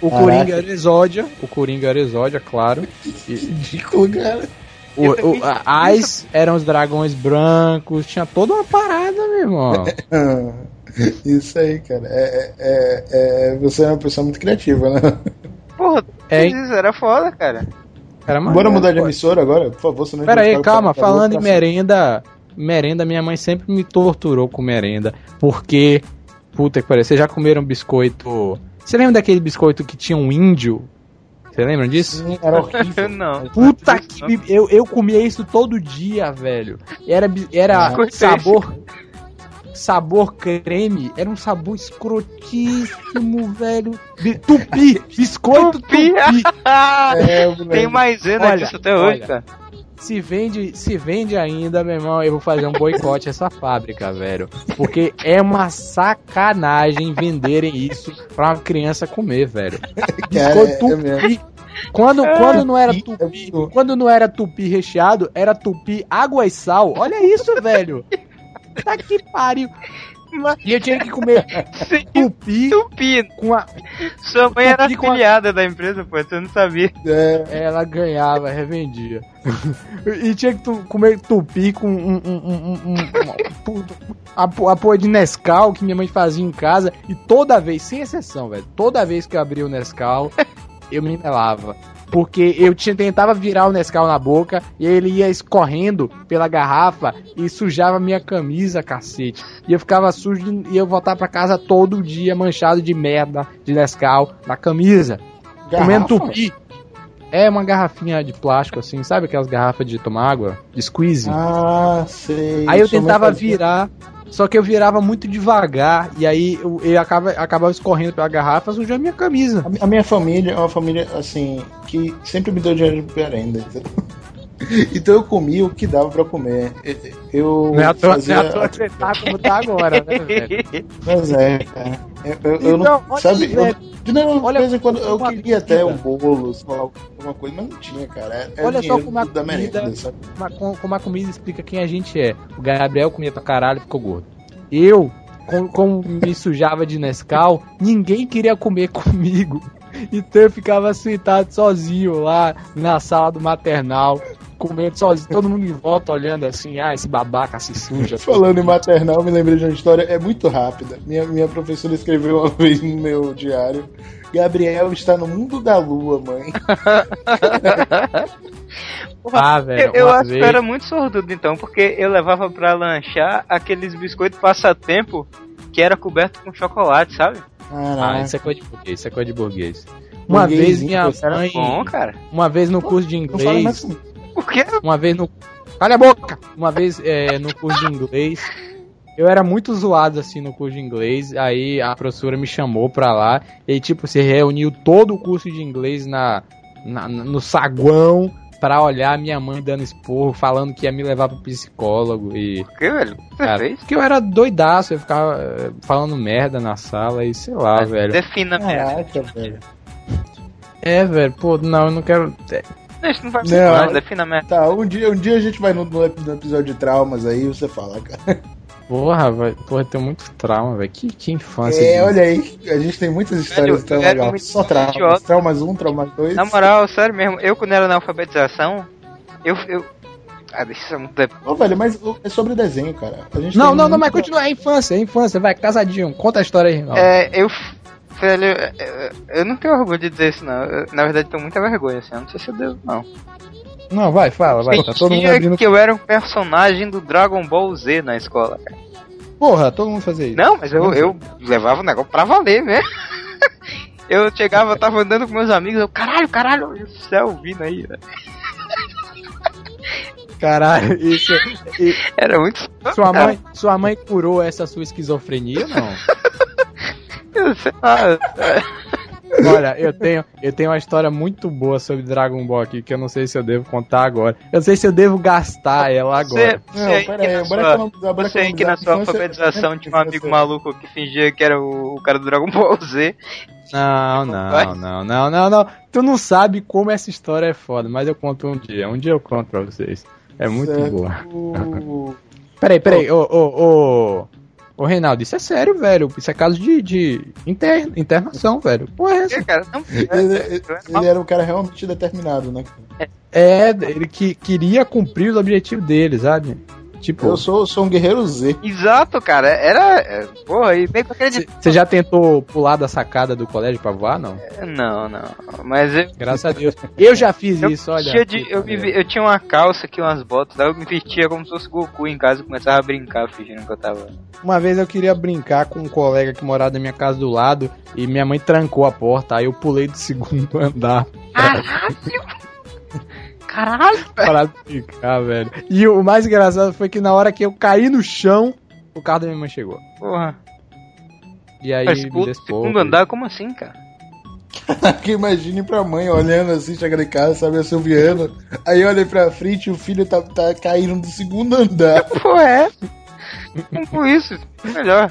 O Caraca. Coringa era Exódia. O Coringa era Exódia, claro. E- Ridículo, cara. o, Eu o, a- Ais eram os dragões brancos. Tinha toda uma parada, meu irmão. Isso aí, cara. É, é, é- você é uma pessoa muito criativa, né? É, isso, era foda, cara. Era Bora maneiro, mudar de emissora agora, por favor, senão Pera aí, calma, falando em pra merenda, merenda, minha mãe sempre me torturou com merenda, porque, puta que pariu, vocês já comeram biscoito, você lembra daquele biscoito que tinha um índio? Você lembra disso? Sim, Era horrível. não. Puta que eu, eu comia isso todo dia, velho. Era era Ah, sabor sabor creme, era um sabor escrotíssimo, velho. Tupi, biscoito Tupi. tupi. É, me Tem maisena Olha, disso até hoje, olha. cara. Se vende, se vende ainda, meu irmão, eu vou fazer um boicote a essa fábrica, velho. Porque é uma sacanagem venderem isso pra uma criança comer, velho. Biscoito é tupi. Quando, quando não era tupi é tupi, quando não era tupi recheado, era tupi água e sal. Olha isso, velho. Tá que pariu. E eu tinha que comer tupi Tupi. com a. Sua mãe era com a- da empresa, pô, você não sabia. É, Ela ganhava, revendia. e tinha que tu- comer tupi com um, um, um, um, um- a, a porra de Nescau que minha mãe fazia em casa. E toda vez, sem exceção, velho, toda vez que eu abria o Nescau, eu me melava. Porque eu tinha, tentava virar o Nescau na boca e ele ia escorrendo pela garrafa e sujava minha camisa, cacete. E eu ficava sujo e eu voltava pra casa todo dia manchado de merda de Nescau na camisa comendo tupi. É uma garrafinha de plástico, assim, sabe aquelas garrafas de tomar água? De squeeze. Ah, sei. aí eu mãe tentava virar, só que eu virava muito devagar, e aí eu, eu acaba, acabava escorrendo pela garrafa, sujando minha camisa. A mi- A minha família é uma família, assim, que sempre me deu dinheiro de merenda. Então eu comia o que dava pra comer. Eu Não é à toa, fazia... não é que você tá como tá agora, né, velho? Mas é, cara. Eu, eu- eu Então, não. olha Sabe, aí, eu, de não, Olha de vez em quando eu queria até um bolo, sei lá, alguma coisa, mas não tinha, cara. É, é Olha só como a da comida- merenda, sabe? Uma- com- como a comida explica quem a gente é. O Gabriel comia pra caralho e ficou gordo. Eu, com- como me sujava de Nescau, ninguém queria comer comigo. Então eu ficava sentado sozinho lá na sala do maternal, comendo sozinho, todo mundo em volta olhando assim, ah, esse babaca se suja. Falando em maternal, me lembrei de uma história, é muito rápida. Minha, minha professora escreveu uma vez no meu diário: Gabriel está no mundo da lua, mãe. Ah, velho, Eu, eu acho que eu era muito sortudo então, porque eu levava pra lanchar aqueles biscoitos passatempo que era coberto com chocolate, sabe? Ah, Caraca. isso é coisa de burguês, isso é coisa de burguês. Uma Burguesinho, vez minha mãe, Bom, cara. uma vez no curso de inglês, comigo. Por quê? uma vez no. Calha a boca! Uma vez é, no curso de inglês, eu era muito zoado assim no curso de inglês, aí a professora me chamou pra lá, e tipo, se reuniu todo o curso de inglês na, na- no saguão pra olhar minha mãe dando esporro, falando que ia me levar pro psicólogo e. Por quê, velho? O que você Cara, fez? porque eu era doidaço, eu ficava eh, falando merda na sala e sei lá, velho. Defina Ah, merda. Caraca, velho. É, velho, pô, não, eu não quero. é, Não, isso não vai Não, não, defina merda. Tá, um dia, um dia a gente vai no, no ep- no episódio de traumas aí você fala, cara. Porra, vai, porra, tem muito trauma, velho. Que, que infância. É, de- olha aí, a gente tem muitas histórias trauma era legal. muito Só traumas. idiota. Traumas 1, traumas 2. Na moral, sério mesmo, eu quando era na alfabetização, eu. eu... Ah, deixa isso muito. Ô, velho, mas é sobre desenho, cara. A gente Não, não, não, mas continua. É infância, é infância. Vai, casadinho. Conta a história aí, irmão. É, eu. Velho, eu, eu não tenho orgulho de dizer isso, não. Eu, na verdade, tenho muita vergonha, assim. Eu não sei se eu devo, não. Não, vai, fala, vai. Tá todo mundo Tinha abrindo. que eu era um personagem do Dragon Ball Z na escola. cara. Porra, todo mundo fazia isso. Não, mas eu, eu levava o negócio pra valer, né? Eu chegava, eu tava andando com meus amigos, eu, caralho, caralho, olha o céu vindo aí, velho. Caralho, isso. e- Era muito. sua, mãe, sua mãe curou essa sua esquizofrenia, não? Eu sei lá. Olha, eu tenho, eu tenho uma história muito boa sobre Dragon Ball aqui que eu não sei se eu devo contar agora. Eu não sei se eu devo gastar ela agora. Você, Não, você aí pera que aí, sua- economizar, bora você aí que na sua alfabetização tinha um você- amigo maluco que fingia que era o, o cara do Dragon Ball Z. Não, não, não, não, não, não. Tu não sabe como essa história é foda, mas eu conto um dia. Um dia eu conto pra vocês. É muito Certo. boa. Peraí, peraí, ô, ô, ô. Ô, Reinaldo, isso é sério, velho. Isso é caso de, de inter- internação, velho. Porra, é essa? É, cara, não, Ele, ele- ele era um cara realmente determinado, né? É, ele que queria cumprir os objetivos dele, sabe? Tipo, Eu sou, sou um guerreiro Z. Exato, cara. Era. é, Porra, e bem pra acreditar. você já tentou pular da sacada do colégio pra voar, não? Não, não. Mas eu. Graças a Deus. Eu já fiz Eu, isso, olha. de- eu, tá me eu tinha uma calça aqui, umas botas, aí eu me vestia como se fosse Goku em casa e começava a brincar, fingindo que eu tava. Uma vez eu queria brincar com um colega que morava na minha casa do lado e minha mãe trancou a porta, aí eu pulei do segundo andar Caralho! Caralho! para brincar, velho. E o mais engraçado foi que na hora que eu caí no chão, o carro da minha mãe chegou. Porra. E aí Mas me despou. segundo andar, como assim, cara? Que imagine pra mãe olhando assim, chegando em casa, sabe, assoviando. Aí olha pra frente e o filho tá, tá caindo do segundo andar. Pô, é? Como por isso? Melhor.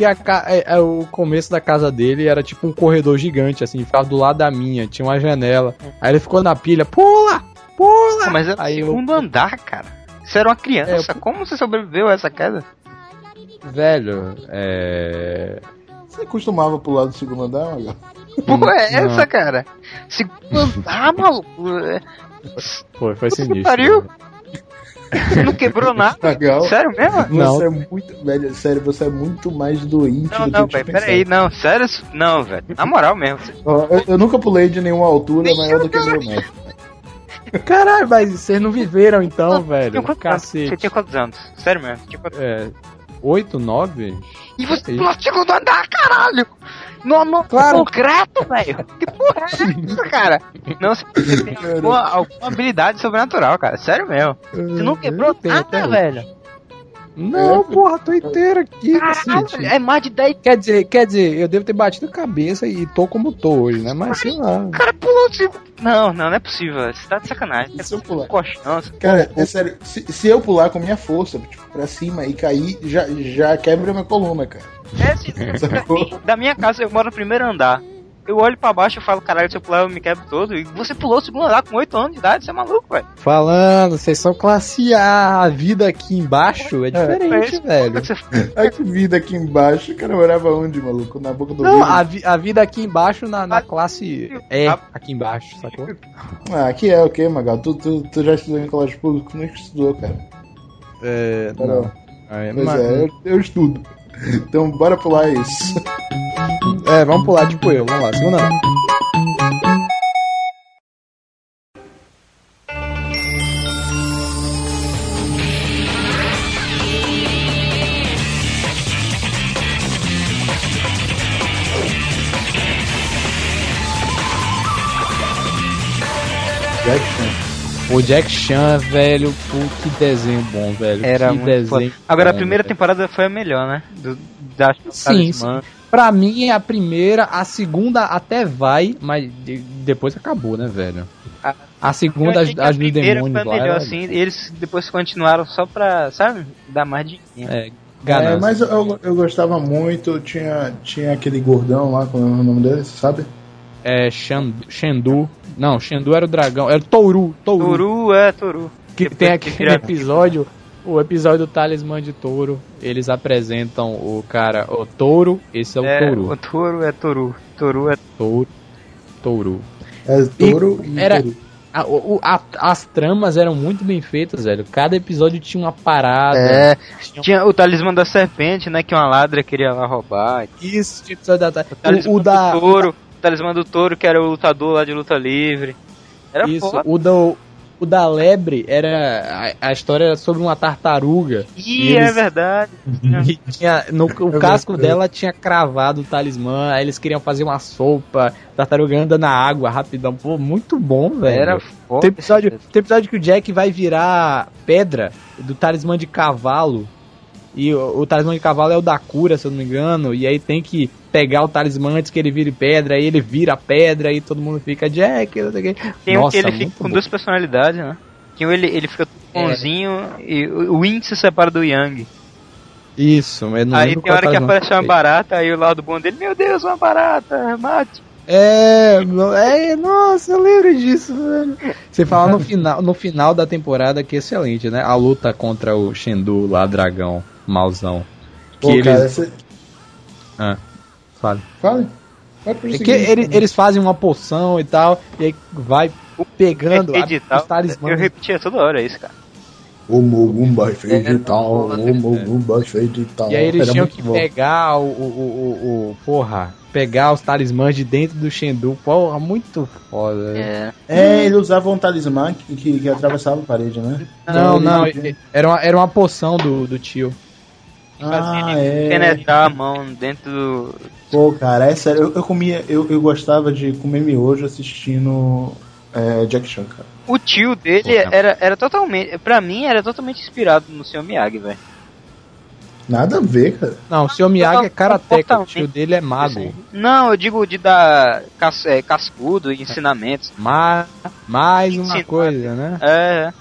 Porque a ca- é- é, o começo da casa dele era tipo um corredor gigante, assim, ficava do lado da minha, tinha uma janela. Aí ele ficou na pilha, pula! Pula! Mas era o Aí eu- segundo andar, cara. Você era uma criança, como você sobreviveu a essa queda? Velho, é. Você costumava pular do segundo andar, Magal? Porra, é Não. essa, cara? Segundo andar, maluco. É, Foi, foi sinistro. pariu. velho. Você não quebrou nada? Magal? Sério mesmo? Não. Você é muito. Velho, sério, você é muito mais doente Não, do que não, eu tinha velho, peraí, não, sério, isso- não, velho, na moral mesmo. você- Ó, Eu, eu nunca pulei de nenhuma altura maior do que meio metro. Caralho, mas vocês não viveram então, Você velho. anos? Você Cacete. tinha quantos anos? Sério mesmo, tinha quantos É. 8, 9? E você pulou o segundo andar, caralho! No, no Claro. concreto, velho! Que porra é essa, cara? Não, você você tem alguma, alguma habilidade sobrenatural, cara, sério mesmo. Você não quebrou nada, velho. Não, porra, tô inteiro aqui, Caralho, cacete. é mais de 10 Quer dizer, quer dizer, eu devo ter batido a cabeça e tô como tô hoje, né? Mas sei lá. cara pulou o segundo. Não, não, não é possível, você tá de sacanagem. E se eu pular? Colchão, você- Cara, é sério, se, se eu pular com minha força, tipo, pra cima e cair, já, já quebra minha coluna, cara. É, se- Sacou? da minha casa eu moro no primeiro andar. Eu olho pra baixo e falo, caralho, se eu pular eu me quebro todo. E você pulou o segundo andar com 8 anos de idade, você é maluco, velho. Falando, vocês são classe A, a vida aqui embaixo é diferente, É, velho. Como é Ai, que vida aqui embaixo. O cara morava onde, maluco? Na boca do Não, a, vi- a vida aqui embaixo na, na classe E, Ah. aqui embaixo, sacou? Ah, aqui é o quê, Magal? Tu, tu, tu já estudou em colégio público? Não estudou, cara. É, não. bom. É, Pois mas- é, eu, eu estudo. Então bora pular isso. É, vamos pular tipo eu, vamos lá, segunda não. Jackson. O Jack Chan, velho, pô, que desenho bom, velho. Era que muito desenho. foda. Agora, a bom, primeira velho. temporada foi a melhor, né? Do, da Sim, Talismã. Pra mim, é a primeira, a segunda até vai, mas de- depois acabou, né, velho? A- A segunda, as, as do demônio foi lá. melhor, era- assim. E eles depois continuaram só pra, sabe? Dar mais dinheiro. É, É, mas eu, eu gostava muito, tinha, tinha aquele gordão lá, como é o nome dele, sabe? É, Shendu. Não, Shendu era o dragão. Era o Touru. Touru. Toru é Toru. Que Depois tem que aquele episódio, o episódio do Talismã de Touro. Eles apresentam o cara, o Touro. Esse é o É, Touro. o Toru é Toru. Toru é. Touro. Touro. É touro e, era- touro. A- o- a- as tramas eram muito bem feitas, velho. Cada episódio tinha uma parada. É, tinha o talismã da serpente, né? Que uma ladra queria lá roubar. Isso, tinha episódio da. O talismã O, o da. do touro. O talismã do touro, que era o lutador lá de luta livre. Era Isso, foda. o da, o da lebre era. A, a história era sobre uma tartaruga. Ih, e é verdade. que tinha, no o casco dela tinha cravado o talismã, aí eles queriam fazer uma sopa, tartaruga anda na água rapidão. Pô, muito bom, velho. Era foda. Tem episódio, tem episódio que o Jack vai virar pedra do talismã de cavalo. E o, o talismã de cavalo é o da cura, se eu não me engano. E aí tem que pegar o talismã antes que ele vire pedra. Aí ele vira pedra e todo mundo fica Jack. Não sei o quê. Tem um Nossa, que ele fica com bom. duas personalidades, né? Que um ele, ele fica É. bonzinho e o Yin se separa do Yang. Isso, mas não aí tem hora que aparece uma barata, aí o lado bom dele, meu Deus, uma barata, mate. É, é, nossa, eu lembro disso, velho. Você fala no final, no final da temporada que é excelente, né? A luta contra o Shendu lá, dragão, mauzão. Que Pô, eles. cara, você... Ah, fale. Fale. É que ele- eles fazem uma poção e tal, e aí vai pegando a, Edital, os talismãs. eu repetia toda hora isso, cara. O Mogum vai feito É, e tal, o Mogum vai feito e tal. E aí eles Era tinham que bom. pegar o, o, o, o- Porra, pegar os talismãs de dentro do Shendu. Porra, muito foda. É. É, ele usava um talismã que, que, que atravessava a parede, né? Não, Então, não, ele- era uma, era uma poção do, do tio. Ah, é. Penetrar a mão dentro do. Pô, cara, é sério, eu, eu comia, eu, eu gostava de comer miojo assistindo é, Jack Chan, cara. O tio dele Porra. era, era totalmente. Pra mim, era totalmente inspirado no Sr. Miyagi, velho. Nada a ver, cara. Não, o seu Miyagi é karateca, o tio dele é mago. Não, eu digo de dar cas, é, cascudo, ensinamentos. Ma mais uma Ensinar. coisa, né? É.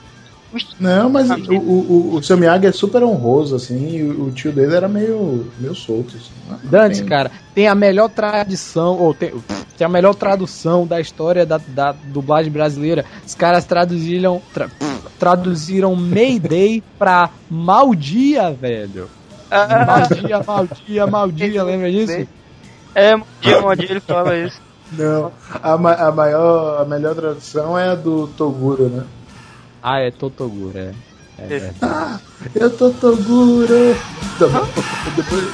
Não, mas o, o, o, o seu Miyagi é super honroso, assim, e o, o tio dele era meio, meio solto, assim. Não Dantes, tem- cara, tem a melhor tradição, ou tem, tem a melhor tradução da história da, da dublagem brasileira. Os caras traduziram, tra- traduziram Mayday pra Maldia, velho. Ah, Maldia, Maldia, Maldia, lembra disso? é, um dia, um dia ele fala isso. Não, a, ma- a maior, a melhor tradução é a do Toguro, né? Ah, é Totogura, é. É. Ah, eu tô! Tá. Depois,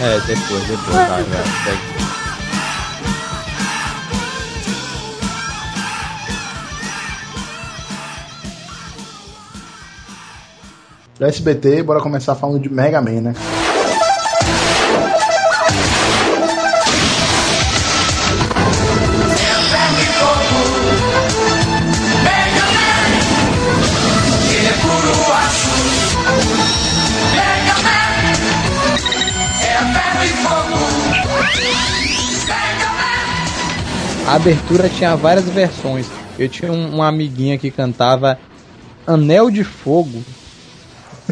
É, depois, depois, vai, vai, do SBT, bora começar falando de Mega Man, né? A abertura tinha várias versões. Eu tinha um, uma amiguinha que cantava Anel de Fogo.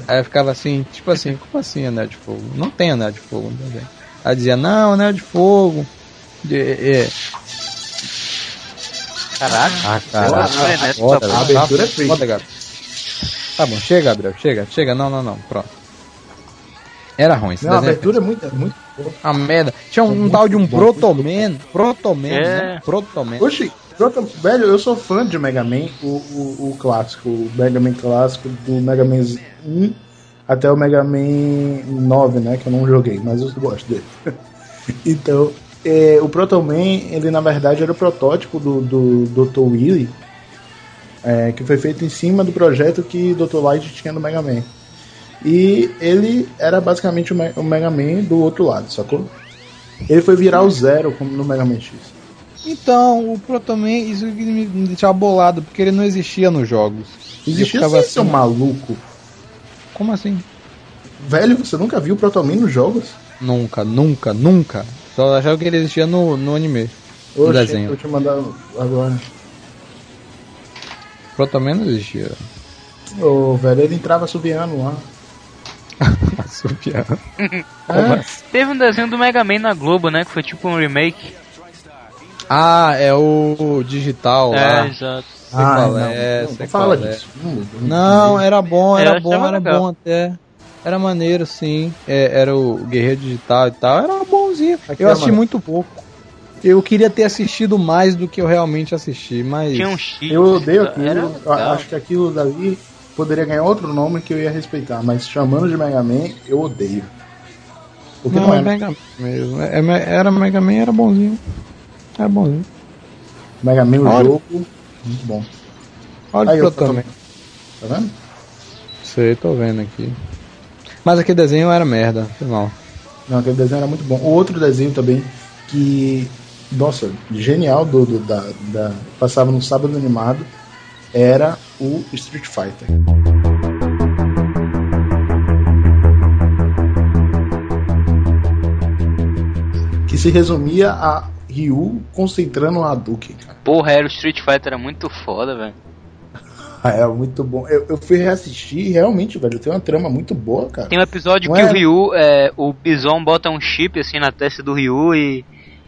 Aí eu ficava assim, tipo assim, como assim Anel de Fogo? Não tem Anel de Fogo. Não. Ela dizia, não, Anel de Fogo. De- é. Caraca. Ah, cara. né? A abertura é freak. foda, Gabriel. Tá bom, chega, Gabriel, chega, chega. Não, não, não, pronto. Era ruim. esse Não, a abertura é muito, muito boa. é uma merda. Tinha um, um tal de um Protoman. Protoman, É. né? Protoman. Oxi, Proto- velho, eu sou fã de Mega Man, o, o, o clássico, o Mega Man clássico, do Mega Man 1 até o Mega Man 9, né? Que eu não joguei, mas eu gosto dele. então, é, o Proto Man, ele na verdade era o protótipo do, do Dr. Willy, é, que foi feito em cima do projeto que Dr. Light tinha no Mega Man. E ele era basicamente o, Me- o Mega Man do outro lado, sacou? Ele foi virar o zero como no Mega Man X. Então, o Protoman, isso que me deixava bolado, porque ele não existia nos jogos. Existia sim, seu assim, maluco. Como assim? Velho, você nunca viu o Protoman nos jogos? Nunca, nunca, nunca. Só achava que ele existia no, no anime. No Oxe, desenho. Vou te mandar agora. Protoman não existia. Ô, velho, ele entrava subiando lá. Assobiando. É, Teve um desenho do Mega Man na Globo, né? Que foi tipo um remake. Ah, é o digital lá. É, exato. Não, é, não, não fala qual é. disso. Não, era bom, É, era bom, era legal. bom até. Era maneiro, sim. É, era o Guerreiro Digital e tal. Era bonzinho. Aqui eu é assisti muito pouco. Eu queria ter assistido mais do que eu realmente assisti, mas. Tinha um. Eu odeio Era aquilo. Eu legal. acho que aquilo dali poderia ganhar outro nome que eu ia respeitar, mas chamando de Mega Man, eu odeio. Porque não, Não, é é Mega Man mesmo. É, é- era Mega Man, era bonzinho. Era bonzinho. Mega Man, o Olha. jogo, muito bom. Olha Aí, o eu Protoman. Tá vendo? Sei, tô vendo aqui. Mas aquele desenho era merda, foi mal. Não, aquele desenho era muito bom. Outro desenho também que, nossa, genial do, do- da, da- passava no sábado animado era o Street Fighter. Que se resumia a Ryu concentrando a Duke. Porra, era o Street Fighter, era muito foda, velho. é muito bom. Eu, eu fui reassistir e realmente, velho, tem uma trama muito boa, cara. Tem um episódio Não que é... o Ryu, é, o Bison bota um chip assim na testa do Ryu e,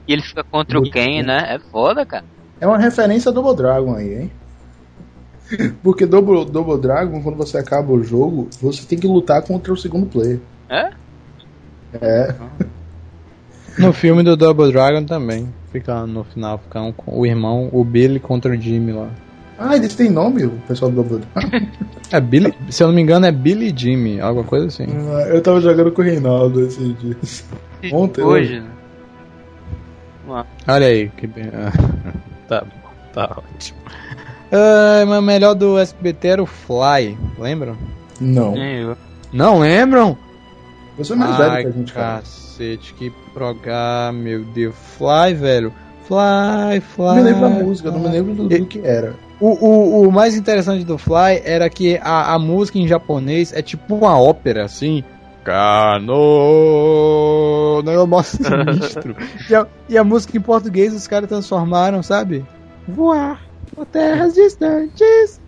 e ele fica contra muito o Ken, bom. né? É foda, cara. É uma referência do Double Dragon aí, hein? Porque Double, Double Dragon, quando você acaba o jogo, você tem que lutar contra o segundo player. É? É. No filme do Double Dragon também. Fica no final, fica um, com o irmão, o Billy contra o Jimmy lá. Ah, eles têm nome, o pessoal do Double Dragon. É Billy, se eu não me engano, é Billy e Jimmy, alguma coisa assim. Ah, Eu tava jogando com o Reinaldo esses dias. Ontem, Hoje, né? Olha aí, que bem. tá bom, tá ótimo. Ah, mas o melhor do SBT era o Fly, lembram? Não. Eu. Não lembram? Você é mais velho Ai, que a gente, cara. cacete, que programa, meu Deus. Fly, velho. Fly, Fly. Não me lembro da música, não me lembro do, do que era. O, o, o mais interessante do Fly era que a, a música em japonês é tipo uma ópera, assim. Cano, negócio sinistro. e, a, e a música em português os caras transformaram, sabe? Voar por terras distantes,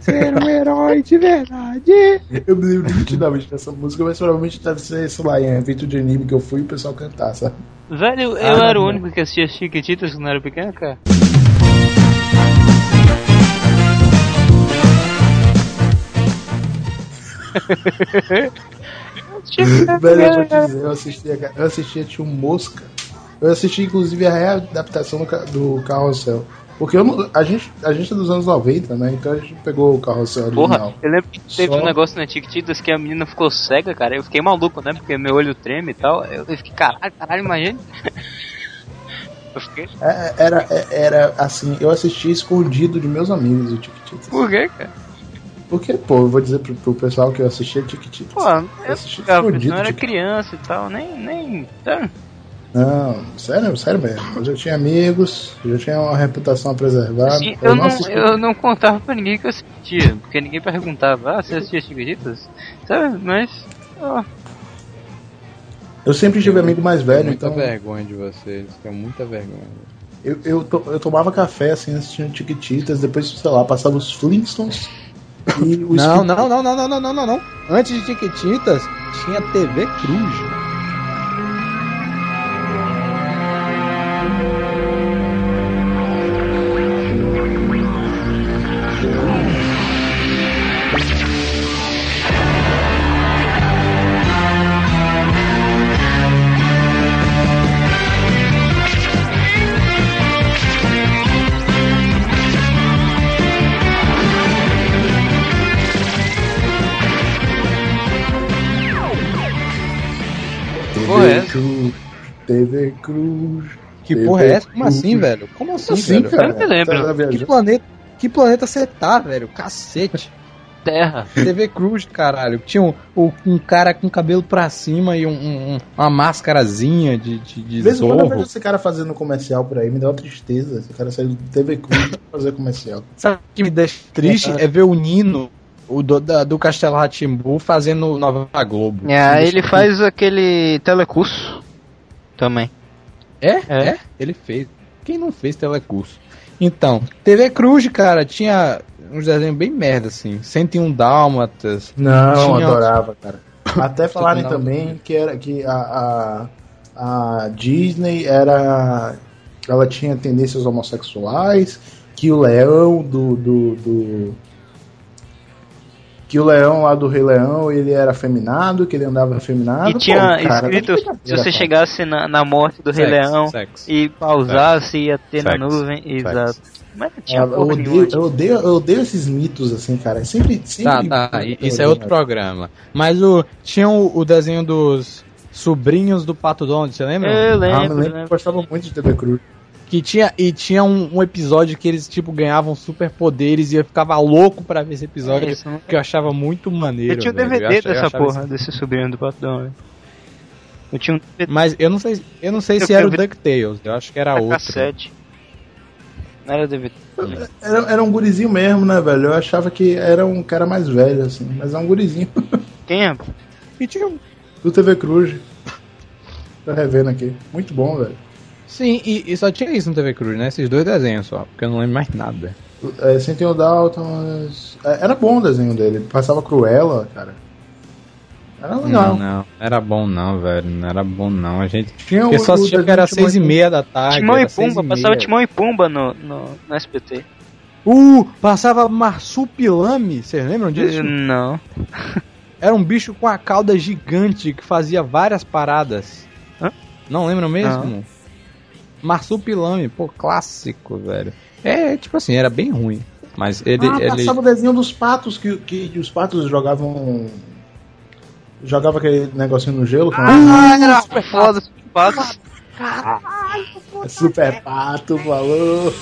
ser um herói de verdade. Eu me lembro nitidamente dessa música, mas provavelmente deve ser, sei lá, em evento de anime que eu fui e o pessoal cantar, sabe? Velho, eu Ah, era o não. único que assistia Chiquititas quando era pequeno, cara. Velho, eu vou te dizer, eu assistia, eu assistia um Mosca. Eu assisti inclusive a readaptação do, do Carrossel. Porque eu não- a, gente, a gente é dos anos 90, né? Então a gente pegou o Carrossel original. Porra, eu lembro que teve Só- um negócio na Chiquititas que a menina ficou cega, cara. Eu fiquei maluco, né? Porque meu olho treme e tal. Eu eu fiquei, caralho, caralho, imagina. Eu fiquei. É, era, é- era assim, eu assisti escondido de meus amigos o Tiquititas. Por quê, cara? Porque, pô, eu vou dizer pro, pro pessoal que eu assistia Tiquititas. Pô, eu assisti ficava, escondido, não era criança e tal, nem. nem tá. Não, sério, sério mesmo. Eu já tinha amigos, eu já tinha uma reputação a preservar. Assim, eu, não, assisti- eu não contava pra ninguém que eu assistia, porque ninguém perguntava, ah, você assistia Chiquititas? Sabe, mas. ó, eu sempre tive amigo mais velho, muita então vergonha de vocês, tenho muita vergonha. eu, eu, to- eu tomava café assim, assistindo Tiquititas, depois, sei lá, passava os Flintstones e o Não, não, não, não, não, não, não, não, não. Antes de Tiquititas, tinha TV Cruz. TV Cruz. Que TV porra é essa? Como assim, velho? Como assim, Assim, velho? cara? Eu lembro. Tá Que planeta, que planeta você tá, velho? Cacete. terra. TV Cruz, caralho. Tinha um, um, cara com cabelo pra cima e um, um- uma máscarazinha de, de, de De vez em quando eu vejo zorro. esse cara fazendo comercial por aí, me dá uma tristeza. Esse cara saiu do TV Cruz pra fazer comercial. Sabe o que me deixa triste? É ver o Nino, o do, da- do Castelo Ratimbu, fazendo Nova Globo. É, ele faz aquele telecurso também. É? É. é? Ele fez. Quem não fez telecurso? Então, TV Cruz, cara, tinha uns desenhos bem merda, assim. 101 Dálmatas. Não, Tinha- adorava, cara. Até falarem também que era que a, a, a Disney era. Ela tinha tendências homossexuais, que o leão do. do, do- que o leão lá do Rei Leão ele era afeminado, que ele andava afeminado. E tinha Pô, cara, tá escrito, se você cara. chegasse na, na morte do Rei Leão sexo. e pausasse, ia ter na nuvem. sexo. Exato. Mas não É, tinha eu, porra nenhuma. odeio, eu, odeio, eu odeio esses mitos assim, cara. É Sempre, Tá, sempre tá, i- isso é outro programa. Mas o tinha o, o desenho dos sobrinhos do Pato Donald, você lembra? Eu Ah, lembro, lembro que eu lembro. gostava muito de TV Cruz. Que tinha, e tinha um, um episódio que eles, tipo, ganhavam superpoderes e eu ficava louco pra ver esse episódio, É isso, que eu achava muito maneiro. Eu tinha o velho. DVD dessa achava porra, isso- desse sobrinho do velho. Eu tinha um DVD Mas eu não sei, eu não sei Eu se era o vi- DuckTales, eu acho que era outro. cassete. Não era DVD. Era, era um gurizinho mesmo, né, velho? Eu achava que era um cara mais velho, assim, mas é um gurizinho. Quem é? E tinha um do TV Cruz. Tô revendo aqui. Muito bom, velho. Sim, e, e só tinha isso no TV Cruz, né? Esses dois desenhos só, porque eu não lembro mais nada. É, Sentinel Dalton. mas- é, Era bom o desenho dele. Passava Cruella, cara. Era legal. Não, não, era bom não, velho. Não era bom não. A gente. Tinha Porque o- só assistia que era seis e meia da tarde. Timão e Pumba, meia. passava Timão e Pumba no, no, no SPT. Uh, passava marsupilame, vocês lembram disso? Não. Era um bicho com a cauda gigante que fazia várias paradas. Hã? Não lembram mesmo? Marsupilame, pô, clássico, velho. É, tipo assim, era bem ruim. Mas ele. ah, ele... passava o desenho dos patos que, que, que os patos jogavam. Jogava aquele negocinho no gelo. como Ah, era super foda, super fácil. é? Super pato, falou.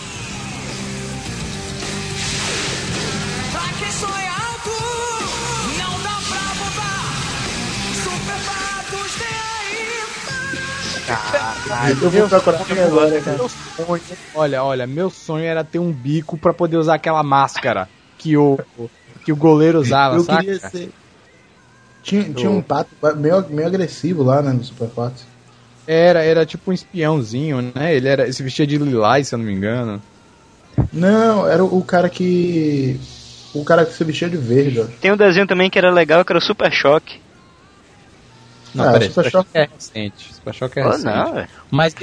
Pra aí. Eu vou procurar aqui agora, sonho- olha, olha, meu sonho era ter um bico pra poder usar aquela máscara que o, que o goleiro usava, Eu saca? queria ser. Tinha, tinha um pato meio, meio agressivo lá, né, no Super Patos. Era, era tipo um espiãozinho, né? Ele era, se vestia de lilás, se eu não me engano. Não, era o cara que. O cara que se vestia de verde, ó. Tem um desenho também que era legal, que era o Super Choque. Não, Ah, peraí, Super Super Choque é recente. Super Choque é recente. não. Mas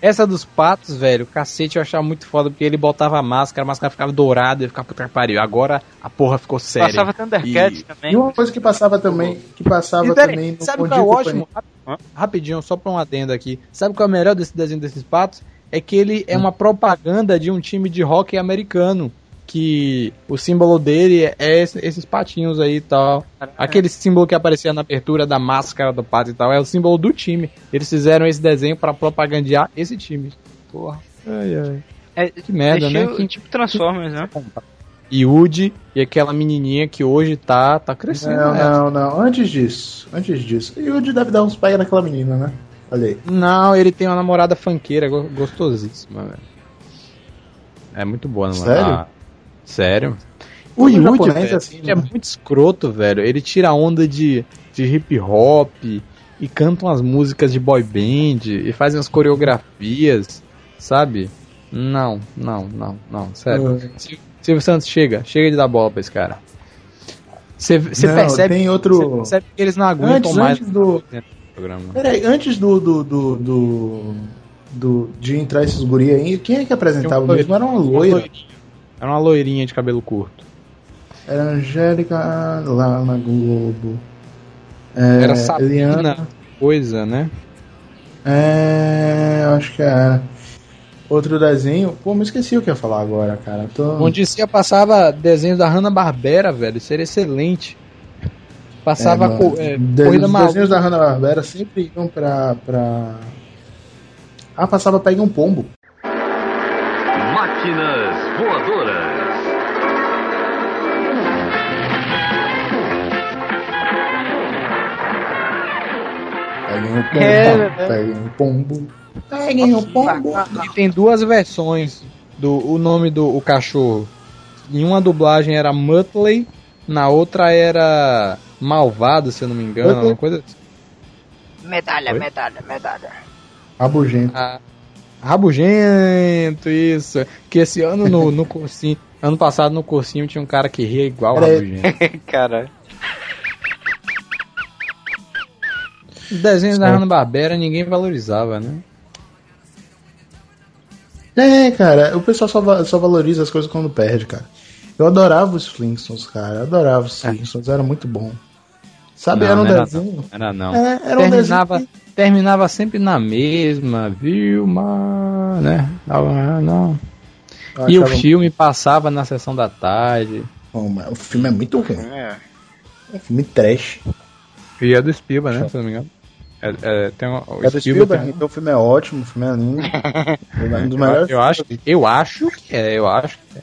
essa dos patos, velho, cacete, eu achava muito foda, porque ele botava a máscara, a máscara ficava dourada e ficava puta que pariu. Agora a porra ficou séria. Passava Thundercats E- também. E uma coisa que passava também, que passava E peraí, também no sabe é o Dia e ótimo? Rap- Rapidinho, só pra um adendo aqui. Sabe qual é o melhor desse desenho desses patos? É que ele é uma propaganda de um time de hockey americano. Que o símbolo dele é esse- esses patinhos aí e tal. Aquele símbolo que aparecia na abertura da máscara do pato e tal. É o símbolo do time. Eles fizeram esse desenho pra propagandear esse time. Porra. Ai, ai. É, Que merda, né? Que- Tipo Transformers, né? Yudi e aquela menininha que hoje tá, tá crescendo. Não, né? não, não. Antes disso. Antes disso. E o Woody deve dar uns pega naquela menina, né? Olha aí. Não, ele tem uma namorada funkeira go- gostosíssima, velho. É muito boa, namorada. Sério? Sério? O japonês velho, é assim, ele é né? muito escroto, velho. Ele tira onda de, de hip hop e canta umas músicas de boy band e faz umas coreografias, sabe? Não, não, não, não, sério. Sil- Silvio Santos, chega, chega de dar bola pra esse cara. Você percebe, tem outro. percebe que eles não aguentam Antes, mais antes do. programa. Peraí, antes do. do, do, do, do- de entrar esses guri aí, quem é que apresentava mesmo? Era uma loira. Era uma loirinha de cabelo curto. Era Angélica lá na Globo. É, Era Sabrina, Eliana. coisa, né? É. Acho que era. Outro desenho. Pô, me esqueci o que ia falar agora, cara. Tô... Onde se passava desenhos da Hanna-Barbera, velho. Isso era excelente. Passava É, co- é, de- corrida os maluca. desenhos da Hanna-Barbera sempre iam pra, pra... Ah, passava Pega um Pombo. Máquinas voadoras. Peguem o pombo, É, né? peguem o pombo. Peguem o pombo. E tem duas versões do o nome do o cachorro. Em uma dublagem era Muttley, na outra era Malvado, se eu não me engano, uma coisa assim. Medalha, Oi? medalha, medalha. Rabugento. Ah, Rabugento, isso. Que esse ano no, no cursinho, ano passado no cursinho tinha um cara que ria igual o. Rabugento. Cara, Os desenhos da. Hanna-Barbera ninguém valorizava, né? É, cara, o pessoal só, só valoriza as coisas quando perde, cara. Eu adorava os Flintstones, cara. Eu adorava os Flintstones, era muito bom. Sabe, Não, era um não era desenho. Era não. É, era um terminava, desenho. Terminava sempre na mesma, Vilma, né? Não, não. eu E o filme passava na sessão da tarde. o filme é muito ruim. é. É um filme trash. E é do Spielberg, né? Se eu não me engano. É, é, tem um, o É do Spielberg Spielberg, tem- então o filme é ótimo, o filme é lindo. É um dos melhores. eu, acho, eu acho que é, eu acho que é.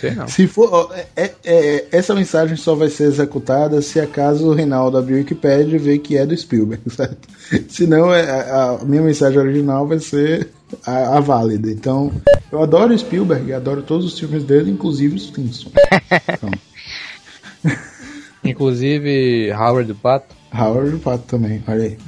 Sei não. Se for, ó, é- é- é- essa mensagem só vai ser executada se acaso o Reinaldo abrir o Wikipedia e ver que é do Spielberg, certo? Senão é, a, a minha mensagem original vai ser a, a válida. Então, eu adoro o Spielberg, adoro todos os filmes dele, inclusive os Flintstones. Então, Inclusive, Howard do Pato Howard o Pato também, olha aí.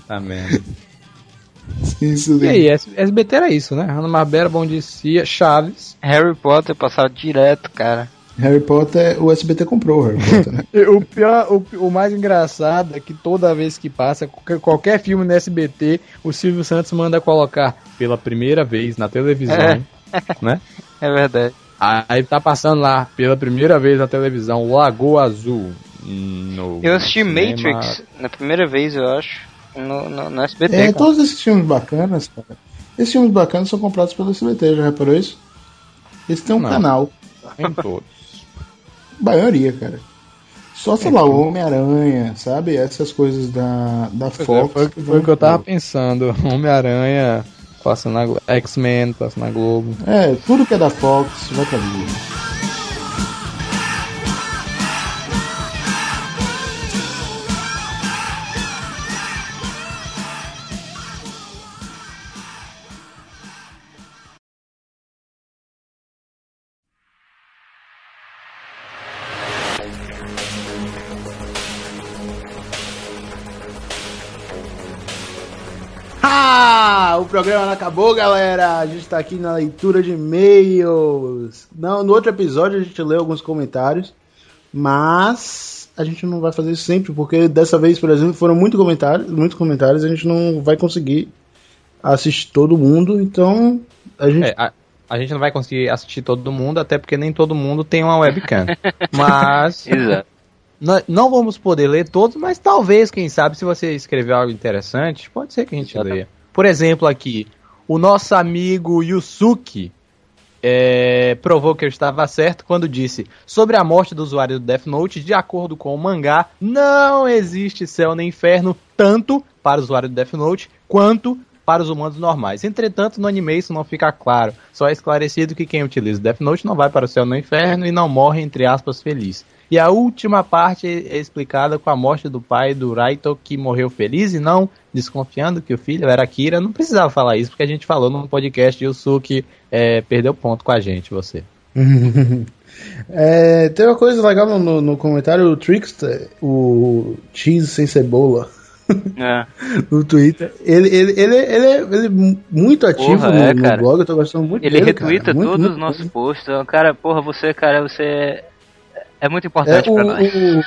Isso E aí, S- SBT era isso, né? Hanna Barbera, Bom Dia Chaves. Harry Potter passava direto, cara. Harry Potter, o SBT comprou o Harry Potter, né? O pior, o, o mais engraçado é que toda vez que passa qualquer, qualquer filme no SBT, o Silvio Santos manda colocar pela primeira vez na televisão, É. né? É verdade. Aí tá passando lá pela primeira vez na televisão Lagoa Azul. No Eu assisti cinema. Matrix na primeira vez, eu acho, no, no, no SBT. É, cara. todos esses filmes bacanas, cara. Esses filmes bacanas são comprados pelo SBT, já reparou isso? Eles têm um Não. canal. Em todos. Maioria, cara. Só, sei lá, o Homem-Aranha, sabe? Essas coisas da, da é, Fox. foi, foi o que eu tava pensando. Homem-Aranha passa na X-Men passa na Globo. É, tudo que é da Fox vai pra ali. Programa não acabou, galera. A gente tá aqui na leitura de e-mails. Não, no outro episódio a gente leu alguns comentários, mas a gente não vai fazer isso sempre, porque dessa vez, por exemplo, foram muito comentários, muitos comentários, a gente não vai conseguir assistir todo mundo, então a gente É, a, a gente não vai conseguir assistir todo mundo, até porque nem todo mundo tem uma webcam. Mas Exato. Nó- não vamos poder ler todos, mas talvez, quem sabe, se você escrever algo interessante, pode ser que a gente Exatamente. leia. Por exemplo, aqui, o nosso amigo Yusuke é, provou que eu estava certo quando disse sobre a morte do usuário do Death Note, de acordo com o mangá, não existe céu nem inferno, tanto para o usuário do Death Note quanto para os humanos normais. Entretanto, no anime isso não fica claro. Só é esclarecido que quem utiliza Death Note não vai para o céu nem inferno e não morre, entre aspas, feliz. E a última parte é explicada com a morte do pai do Raito, que morreu feliz e não desconfiando que o filho era Kira. Não precisava falar isso, porque a gente falou num podcast e o Suki é, perdeu ponto com a gente, você. É, tem uma coisa legal no, no- no comentário, o Trickster, o Cheese sem cebola, É. no Twitter, ele, ele, ele, ele, é, ele é muito ativo Porra, no, é, no blog, eu tô gostando muito Ele dele, retuita cara. Muito, todos muito os nossos posts. Então, Cara, porra, você, cara, você é muito É importante o, pra nós. o-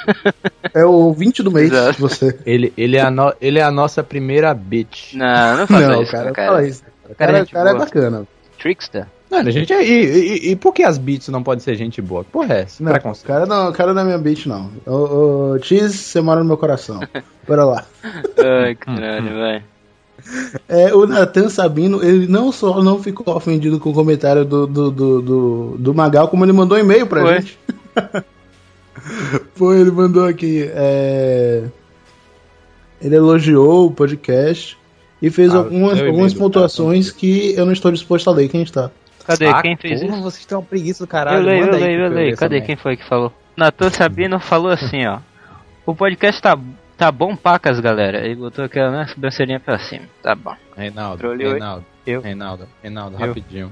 é o 20 do mês, Exato. você. Ele, ele, é a no- ele é a nossa primeira bitch. Não, não faça Não, isso, cara, cara. fala isso. O Cara, cara, gente cara é bacana. Trickster? Mano, a gente é, e, e, e por que as beats não podem ser gente boa? Que Porra, é essa? Não, Preconceito. cara não, cara não é minha bitch, não. O, o Cheese, você mora no meu coração. Bora lá. Ai, caralho, velho. É, o Nathan Sabino, ele não só não ficou ofendido com o comentário do, do, do, do, do Magal, como ele mandou um e-mail pra Foi. gente. Foi, ele mandou aqui. é, Ele elogiou o podcast e fez Ah, algumas, algumas e-mail do pontuações que eu não estou disposto a ler. Quem está? Cadê? Ah, quem fez porra, isso? vocês têm uma preguiça do caralho. eu leio, eu leio, eu leio. Cadê quem foi que falou? Natan Sabino falou assim, ó. O podcast tá, tá bom pacas, galera. Ele botou aquela né, sobrancelhinha pra cima. Tá bom. Reinaldo? Reinaldo, Eu. Reinaldo, Reinaldo, Eu. rapidinho.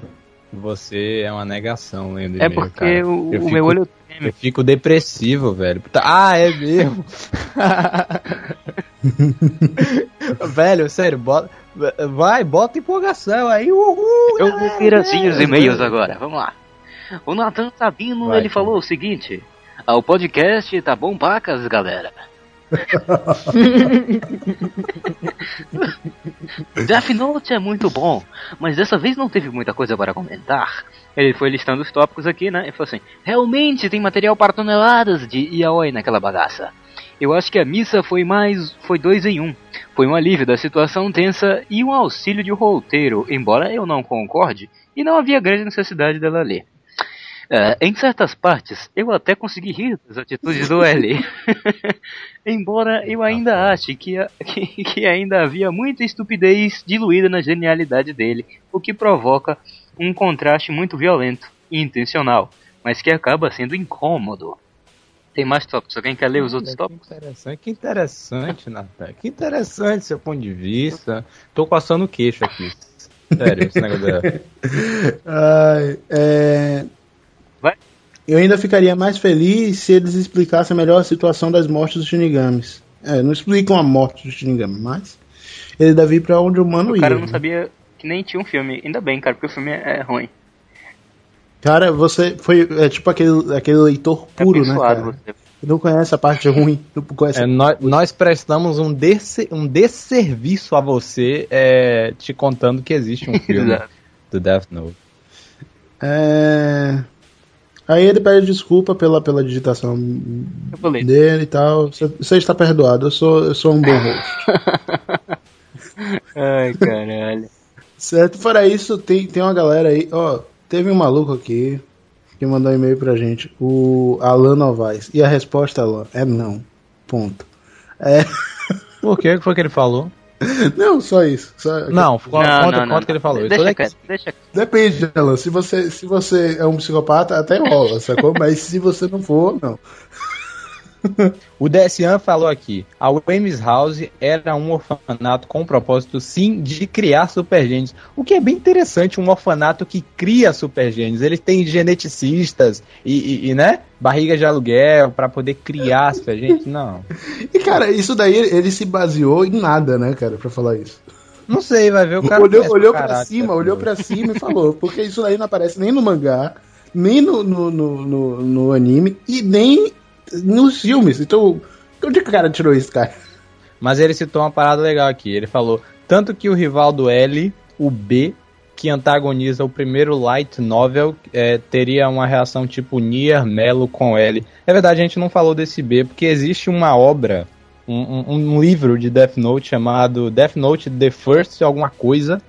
Você é uma negação lendo É porque cara. o, o fico- meu olho Eu fico depressivo, velho. Ah, é mesmo? velho, sério, bota, vai, bota empolgação aí, uhul! Eu vou vir assim os e-mails agora, vamos lá. O Nathan Sabino, Vai, ele cara. falou o seguinte: ah, o podcast tá bom pacas, galera. Death Note é muito bom, mas dessa vez não teve muita coisa para comentar. Ele foi listando os tópicos aqui, né? E falou assim: realmente tem material para toneladas de yaoi naquela bagaça. Eu acho que a missa foi mais. foi dois em um. Foi um alívio da situação tensa e um auxílio de roteiro, embora eu não concorde, e não havia grande necessidade dela ler. É, em certas partes, eu até consegui rir das atitudes do L. Embora eu ainda ache que, a- que, que ainda havia muita estupidez diluída na genialidade dele, o que provoca um contraste muito violento e intencional, mas que acaba sendo incômodo. Tem mais tópicos? Alguém quer ler os outros tópicos? Que interessante, que interessante, Natan. Que interessante seu ponto de vista. Tô coçando o queixo aqui. Sério, esse negócio da... Ai, é... Eu ainda ficaria mais feliz se eles explicassem melhor a situação das mortes dos Shinigamis. É, não explicam a morte dos Shinigamis, mas Ele deve ir pra onde o humano O ia. cara não né? sabia que nem tinha um filme. Ainda bem, cara, porque o filme é é ruim. Cara, você foi é tipo aquele, aquele leitor puro, né, abençoado cara? você. Não conhece a parte ruim, não conhece É, nós, nós prestamos um, desse, um desserviço a você é, te contando que existe um filme do Death Note. É... Aí ele pede desculpa pela, pela digitação dele e tal. Você- está perdoado, eu sou, eu sou um bom host. Ai, caralho. certo? Fora isso, tem, tem uma galera aí. Ó, teve um maluco aqui que mandou um e-mail pra gente, o Alan Novaes. E a resposta, Alan, é não. Ponto. É... O que foi que ele falou? Não, só isso. Só... Não, conta, Não, conta, não, não, conta que ele falou. Deixa quieto, deixa quieto. Depende, Alan. Se você, se você é um psicopata, até rola, sacou? Mas se você não for, não. O Dessian falou aqui: a Weems House era um orfanato com o propósito, sim, de criar supergênios. O que é bem interessante, um orfanato que cria supergênios. Eles têm geneticistas e, e- e, né, barriga de aluguel pra poder criar supergênios. Não. E, cara, isso daí ele se baseou em nada, né, cara, pra falar isso. Não sei, vai ver o cara. olhou olhou caralho, cima, olhou pra cima e falou. Porque isso daí não aparece nem no mangá, nem no, no, no- no anime e nem nos filmes. Então, onde que o cara tirou isso, cara? Mas ele citou uma parada legal aqui. Ele falou: tanto que o rival do L, o B, que antagoniza o primeiro light novel, é, teria uma reação tipo Nier Melo com L. É verdade, a gente não falou desse B, porque existe uma obra, um, um- um livro de Death Note chamado Death Note The First alguma coisa.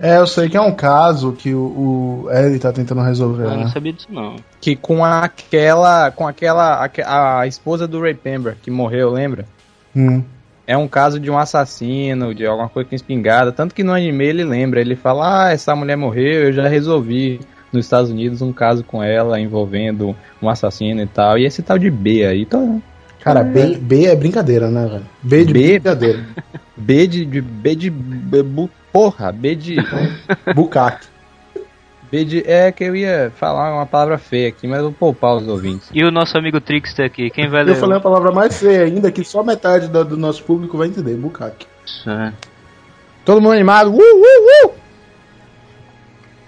É, eu sei que é um caso que o, o L tá tentando resolver. Eu não né? sabia disso, não. Que com aquela. Com aquela. aque- A, esposa do Ray Pember, que morreu, lembra? Hum. É um caso de um assassino, de alguma coisa com espingarda. Tanto que no anime ele lembra, ele fala: Ah, essa mulher morreu, eu já resolvi nos Estados Unidos um caso com ela envolvendo um assassino e tal. E esse tal de B aí, tá. Cara, B, B é brincadeira, né, velho? B de B? brincadeira. B de. de B de. B, bu- porra, B de. Bucaque. B de. É que eu ia falar uma palavra feia aqui, mas vou poupar os ouvintes. E o nosso amigo Trickster aqui, quem vai ler? Eu falei a palavra mais feia ainda, que só metade do, do nosso público vai entender. Bucaque. É. Todo mundo animado? Uh, uh, uh!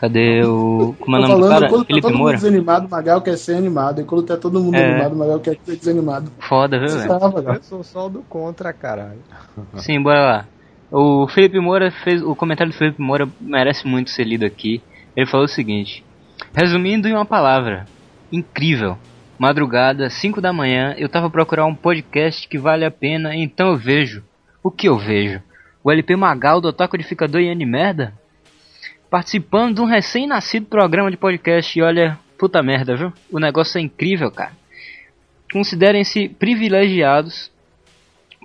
Cadê o. Como é o Tô nome do falando, cara? quando tá Felipe todo mundo Moura? desanimado, o Magal quer ser animado. E quando tá todo mundo É. animado, o Magal quer ser desanimado. Foda, viu, velho? Tá. Eu sou só do contra, caralho. Sim, bora lá. O Felipe Moura fez. O comentário do Felipe Moura merece muito ser lido aqui. Ele falou o seguinte: Resumindo em uma palavra, incrível. Madrugada, 5 da manhã, eu tava procurando um podcast que vale a pena, então eu vejo. O que eu vejo? O LP Magal do Otaku Codificador e Animerda? Participando de um recém-nascido programa de podcast e olha, puta merda, viu? O negócio é incrível, cara. Considerem-se privilegiados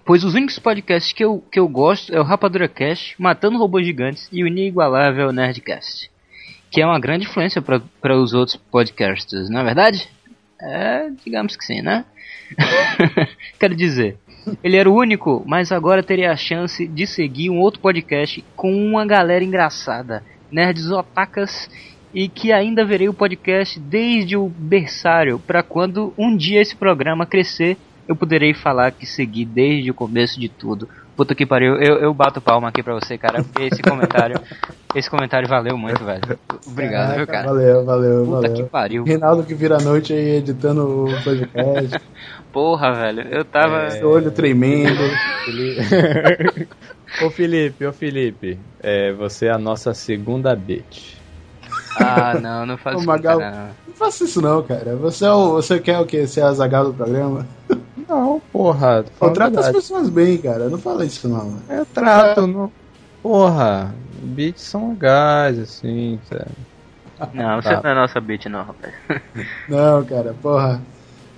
Pois os únicos podcasts que eu, que eu gosto é o Rapadura Cast, Matando Robôs Gigantes e o inigualável Nerdcast. Que é uma grande influência para os outros podcasters, não é verdade? É, digamos que sim, né? Quero dizer, ele era o único, mas agora teria a chance de seguir um outro podcast com uma galera engraçada, nerds otacas, e que ainda verei o podcast desde o berçário, para quando um dia esse programa crescer eu poderei falar que segui desde o começo de tudo. Puta que pariu, eu, eu bato palma aqui pra você, cara, porque esse comentário, esse comentário valeu muito, velho. Obrigado, viu, cara? Valeu, valeu, Puta que valeu. pariu. Reinaldo que vira a noite aí editando o podcast, Porra, velho, eu tava. seu olho tremendo. Ô Felipe, ô Felipe, é, você é a nossa segunda bitch. Ah, não, não faz isso, Magal. cara. Não faça isso não, cara. Você, é o, você quer o quê? Ser a Zagal do programa? Não, porra. Pô, falando trata as pessoas bem, cara. Não fala isso não. mano. Eu trato, não. Porra, beats são legais, assim, sério. Não, você Tá. não é nossa bitch, não, rapaz. Não, cara, porra.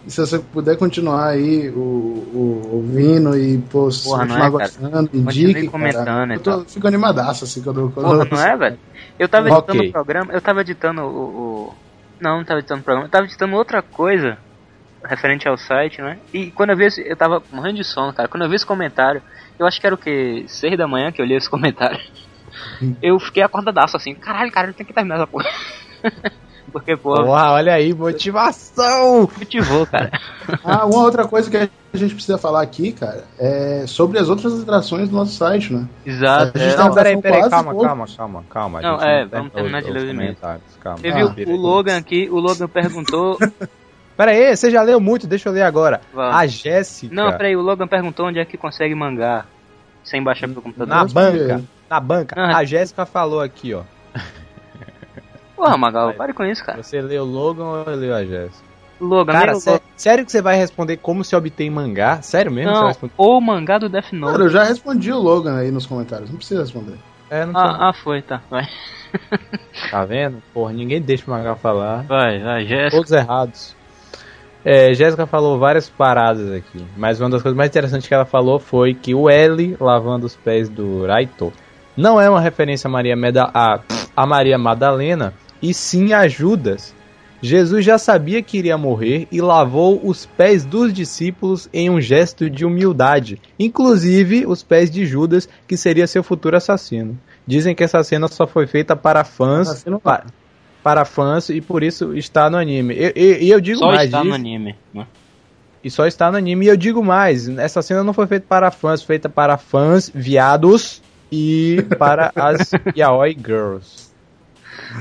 E se você puder continuar aí o, o, ouvindo e pô, se Porra, continuar é, gostando, indique. comentando cara. Eu tô, tal. fico animadaço assim quando. quando Porra, não é, velho? Eu tava editando o programa, eu tava editando o, o- Não, não tava editando o programa, eu tava editando outra coisa referente ao site, né? E quando eu vi esse, eu tava morrendo de sono, cara. Quando eu vi esse comentário, eu acho que era o que? Seis da manhã que eu li esse comentário. Eu fiquei acordadaço assim, caralho, cara, eu tenho que terminar essa porra. Porque, porra, Porra, olha aí, motivação! motivou, cara. Ah, uma outra coisa que a gente precisa falar aqui, cara, é sobre as outras atrações do nosso site, né? Exato. A gente é, tá- Não, peraí, peraí, calma, calma, calma, calma. a Não, gente é, vamos terminar de ler os os e-mails. Calma. Viu Ah, o Logan aqui, o Logan perguntou. Pera aí, você já leu muito, deixa eu ler agora. Vamos. A Jéssica, Não, peraí, o Logan perguntou onde é que consegue mangá sem baixar pelo computador. na banca, na banca, Ah. a Jéssica falou aqui, ó. Porra, Magal, pare com isso, cara. Você leu o Logan ou leu a Jéssica? Logan, Cara, sé- sério que você vai responder como se obtém mangá? Sério mesmo? Você vai não, ou mangá do Death Note. Cara, eu já respondi o Logan aí nos comentários, não precisa responder. É, não Ah, ah, foi, tá. Vai, Tá vendo? Porra, ninguém deixa o mangá falar. vai, vai, Jéssica. Todos errados. É, Jéssica falou várias paradas aqui, mas uma das coisas mais interessantes que ela falou foi que o L lavando os pés do Raito não é uma referência a Maria, Meda a, a Maria Madalena, e sim a Judas. Jesus já sabia que iria morrer e lavou os pés dos discípulos em um gesto de humildade, inclusive os pés de Judas, que seria seu futuro assassino. Dizem que essa cena só foi feita para fãs, Assassino pa- para fãs e por isso está no anime. E, e- e eu digo Só mais, está no diz- anime. né? e só está no anime. E eu digo mais, essa cena não foi feita para fãs, feita para fãs viados e para as yaoi girls.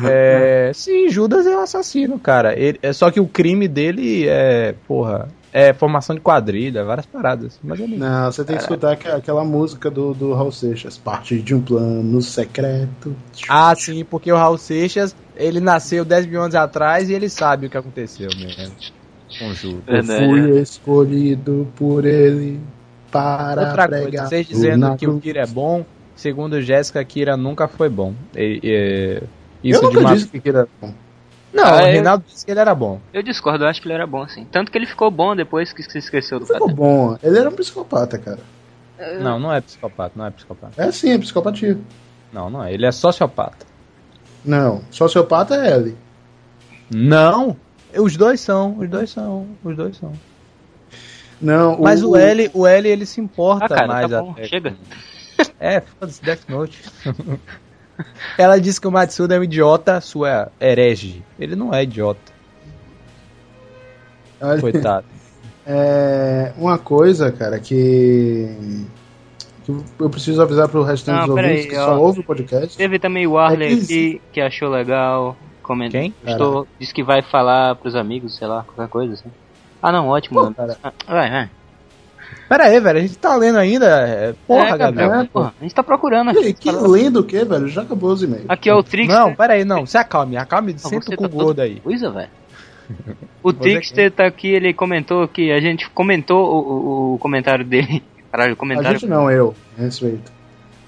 É, sim, Judas é o assassino, cara. Ele, é só que o crime dele é, porra, é formação de quadrilha, várias paradas. Mas ele, Não, você tem que escutar aqua- aquela música do, do Raul Seixas, parte de um plano secreto. Ah, sim, porque o Raul Seixas, ele nasceu 10 mil anos atrás e ele sabe o que aconteceu mesmo. Com Judas. Eu Verdade, fui escolhido por ele para Outra pregar. coisa, vocês dizendo que o. Kira é bom, segundo Jéssica, Kira nunca foi bom. E- e- isso Eu de nunca ma- disse que era bom. Não, Ah, o eu- Reinaldo disse que ele era bom. Eu discordo, eu acho que ele era bom, sim. Tanto que ele ficou bom depois que se esqueceu do Ficou cara. bom. Ele era um psicopata, cara. Não, não é psicopata, não é psicopata. É sim, é psicopatia. Não, não é. Ele é sociopata. Não, sociopata é ele. Não! Os dois são, os dois são, os dois são. Não, Mas o L, o L ele se importa Ah, cara, mais tá bom, até chega. É, foda-se, Death Note. Ela disse que o Matsuda é um idiota, sua herege. Ele não é idiota, Olha, coitado. É, uma coisa, cara, que, que eu preciso avisar pro restante Não, dos ouvintes que ó. só ouve o podcast. Teve também o Arley É que- aqui, que achou legal. Comentou. Quem? Gostou, disse que vai falar pros amigos, sei lá, qualquer coisa assim. Ah, não, ótimo. Pô, mano. cara. Ah, Vai, vai. Pera aí, velho, a gente tá lendo ainda. é, Porra, é, Gabriel. é, porra, a gente tá procurando Que, aqui. que lendo o que, velho? Já acabou os e-mails. Aqui é o Trix. Não, pera aí, não. Se acalme, acalme, Não, senta você com o tá todo- gordo aí. Coisa, velho. O Trickster tá aqui, ele comentou que a gente comentou o, o- o comentário dele. Caralho, o A comentário. gente não, eu. Respeito.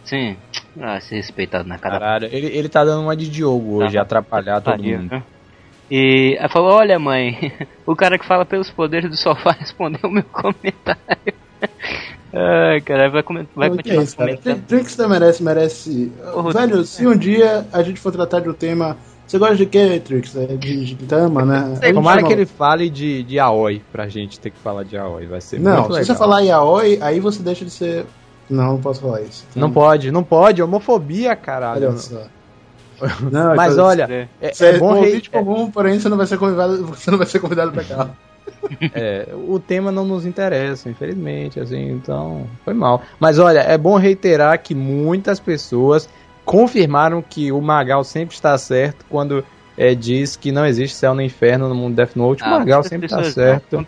Sim. Ah, ser respeitado na cara. Caralho, ele, ele tá dando uma de Diogo hoje, Tá. atrapalhar todo Pariu, mundo. né? E ela falou, olha mãe, o cara que fala pelos poderes do sofá respondeu o meu comentário. Ai, cara, vai, coment- vai Então, que é continuar isso, comentando. Tri- Trickster merece, merece. Porra, velho, se um dia a gente for tratar de um tema. Você gosta de quê, Trickster? De, de Tama, né? Tomara chama- que ele fale de, de Aoi, pra gente ter que falar de Aoi. Vai ser Não, muito se legal. você falar Yaoi, aí você deixa de ser. Não, não posso falar isso. Não pode, não pode, homofobia, caralho. Olha só. Não, Mas então, olha, é, Você é é bom um rei- ouvinte comum, porém você não vai ser convidado, você não vai ser convidado pra cá. é, o tema não nos interessa, infelizmente, assim, então foi mal. Mas olha, é bom reiterar que muitas pessoas confirmaram que o Magal sempre está certo quando é, diz que não existe céu no inferno no mundo Death Note. o Ah, Magal muitas sempre está certo.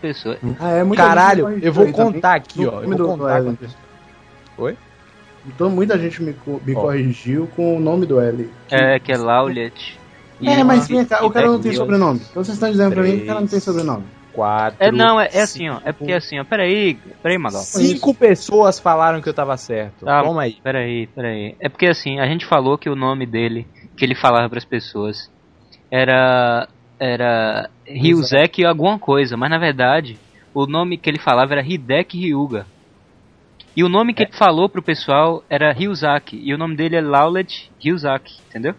Ah, é Caralho, gente eu vou contar aqui, ó. Eu vou contar. Oi? Então muita gente me, me corrigiu com o nome do L. É, que é Laulet. É, mas vem cá, o cara não tem sobrenome. Então vocês estão dizendo pra mim que o cara não tem sobrenome. Quatro. É, não, é, é assim, ó. É porque assim, ó. Peraí, peraí, Magal. Cinco pessoas falaram que eu tava certo. Tá. Toma aí. Peraí, peraí. É porque assim, a gente falou que o nome dele, que ele falava pras pessoas, era. Era. Ryuzeki alguma coisa, mas na verdade, o nome que ele falava era Hideki Ryuga. E o nome que ele falou pro pessoal era Ryuzaki. E o nome dele é Laulet Ryuzaki, entendeu?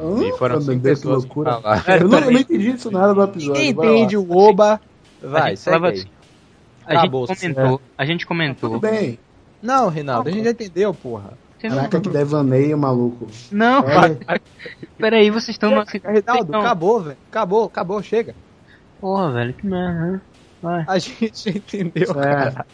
Hã? E foram cinco pessoas que loucura. falaram. Eu não, eu não entendi isso nada do episódio. Quem entende o Oba, vai, segue aí. assim. A Acabou, gente comentou, a gente comentou. Tudo bem. Não, Rinaldo, a gente já entendeu, porra. Não- Caraca, que devaneio, maluco. Não, É, peraí, vocês estão. Rinaldo, estão- acabou, velho. Acabou, acabou, chega. Porra, velho, que merda. né? Vai. A gente já entendeu, É. cara.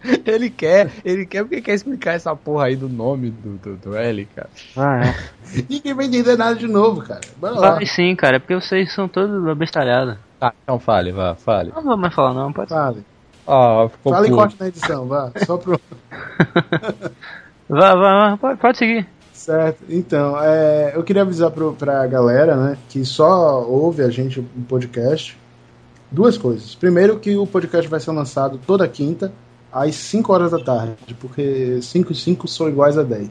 Ele quer, ele quer porque quer explicar essa porra aí do nome do, do, do L, cara. Vai, Ninguém vai entender nada de novo, cara. Bora lá. vai sim, cara, é porque vocês são todos abestalhados. Tá, então fale, vá, fale. Não vou mais falar não, pode Fale. Ó, ficou Fala e puto. corte na edição, vá. Só pro. Vai, vai, vai, pode, pode seguir. Certo. Então, é, eu queria avisar pro, pra galera, né, que só ouve a gente no podcast. Duas coisas. Primeiro, que o podcast vai ser lançado toda quinta, às 5 horas da tarde, porque 5 e 5 são iguais a 10.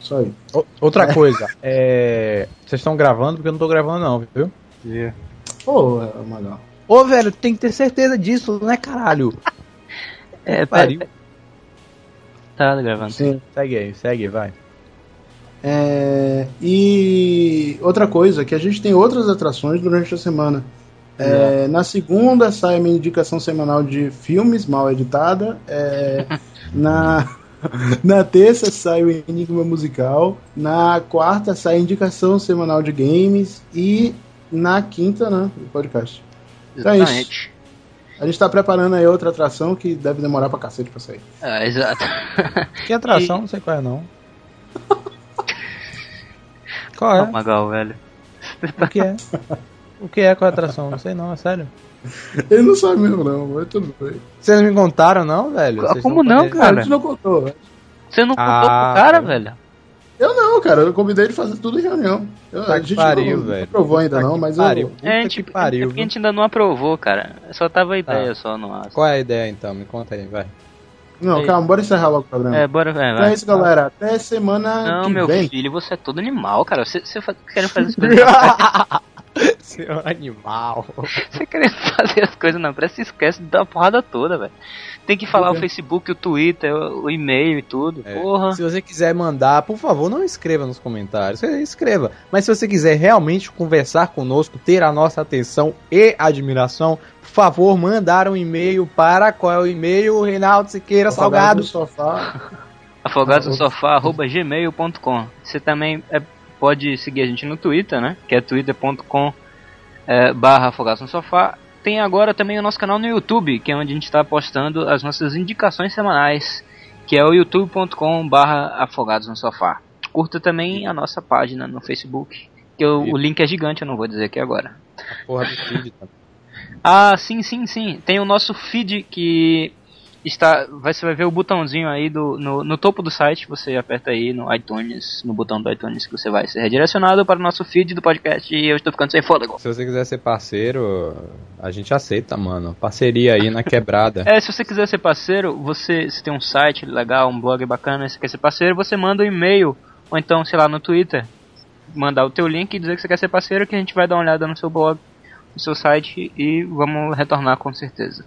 Só isso. O- Outra coisa, é. Vocês estão gravando porque eu não tô gravando, não, viu? Pô, Magal. Ô, velho, tem que ter certeza disso, né, caralho? É, Pariu. Tá gravando. Sim. Segue aí, segue, vai. É, e outra coisa, que a gente tem outras atrações durante a semana. É, na segunda sai a minha indicação semanal de filmes mal editada. É, na, na terça sai o Enigma Musical. Na quarta sai a indicação semanal de games. E na quinta, né? O podcast. Então é isso. Exatamente. A gente tá preparando aí outra atração que deve demorar pra cacete pra sair. Ah, exato. Que atração, não sei qual é, não. Qual é? Magal, velho. O que é? O que é qual é a atração? Não sei não, é sério. Ele não sabe mesmo, não, mas tudo bem. Vocês não me contaram, não, velho? Vocês Como estão não, podendo- A cara? gente não contou. né? Você não contou Ah, pro cara, tá. velho? Eu não, cara. Eu convidei ele fazer tudo em reunião. Eu, Tá a gente pariu, não, velho. não aprovou ainda Puta não, mas pariu. eu... É, a gente, pariu, é a viu? gente ainda não aprovou, cara. Só tava a ideia Tá. só no ar. Qual é a ideia então? Me conta aí, vai. Não, calma, bora encerrar logo o programa. É, bora, é, então vai. é isso, galera. Até semana Não, que meu vem. filho, você é todo animal, cara. Você, você fa- querendo fazer Seu animal. você querendo fazer as coisas na pressa, você esquece da porrada toda, velho. Tem que falar o Facebook, o Twitter, o, e-mail e tudo. É. Porra. Se você quiser mandar, por favor, não escreva nos comentários. Você Escreva. Mas se você quiser realmente conversar conosco, ter a nossa atenção e admiração, por favor, mandar um e-mail para qual é o e-mail? Reinaldo Siqueira Salgado. no sofá. afogadosofá.gmail.com Você também é, pode seguir a gente no Twitter, né? Que é twitter.com é, barra afogados no sofá. Tem agora também o nosso canal no YouTube, que é onde a gente está postando as nossas indicações semanais, que é o youtube.com barra afogados no sofá. Curta também a nossa página no Facebook, que o, o link é gigante, eu não vou dizer aqui agora. Porra do feed, tá? Ah, sim, sim, sim. Tem o nosso feed que está. Você vai ver o botãozinho aí do, no, no topo do site. Você aperta aí no iTunes, no botão do iTunes, que você vai ser redirecionado para o nosso feed do podcast. E eu estou ficando sem fôlego. Se você quiser ser parceiro, a gente aceita, mano. Parceria aí na quebrada. É, se você quiser ser parceiro, você se tem um site legal, um blog bacana, e você quer ser parceiro, você manda um e-mail, ou então, sei lá, no Twitter, mandar o teu link e dizer que você quer ser parceiro, que a gente vai dar uma olhada no seu blog, no seu site e vamos retornar com certeza.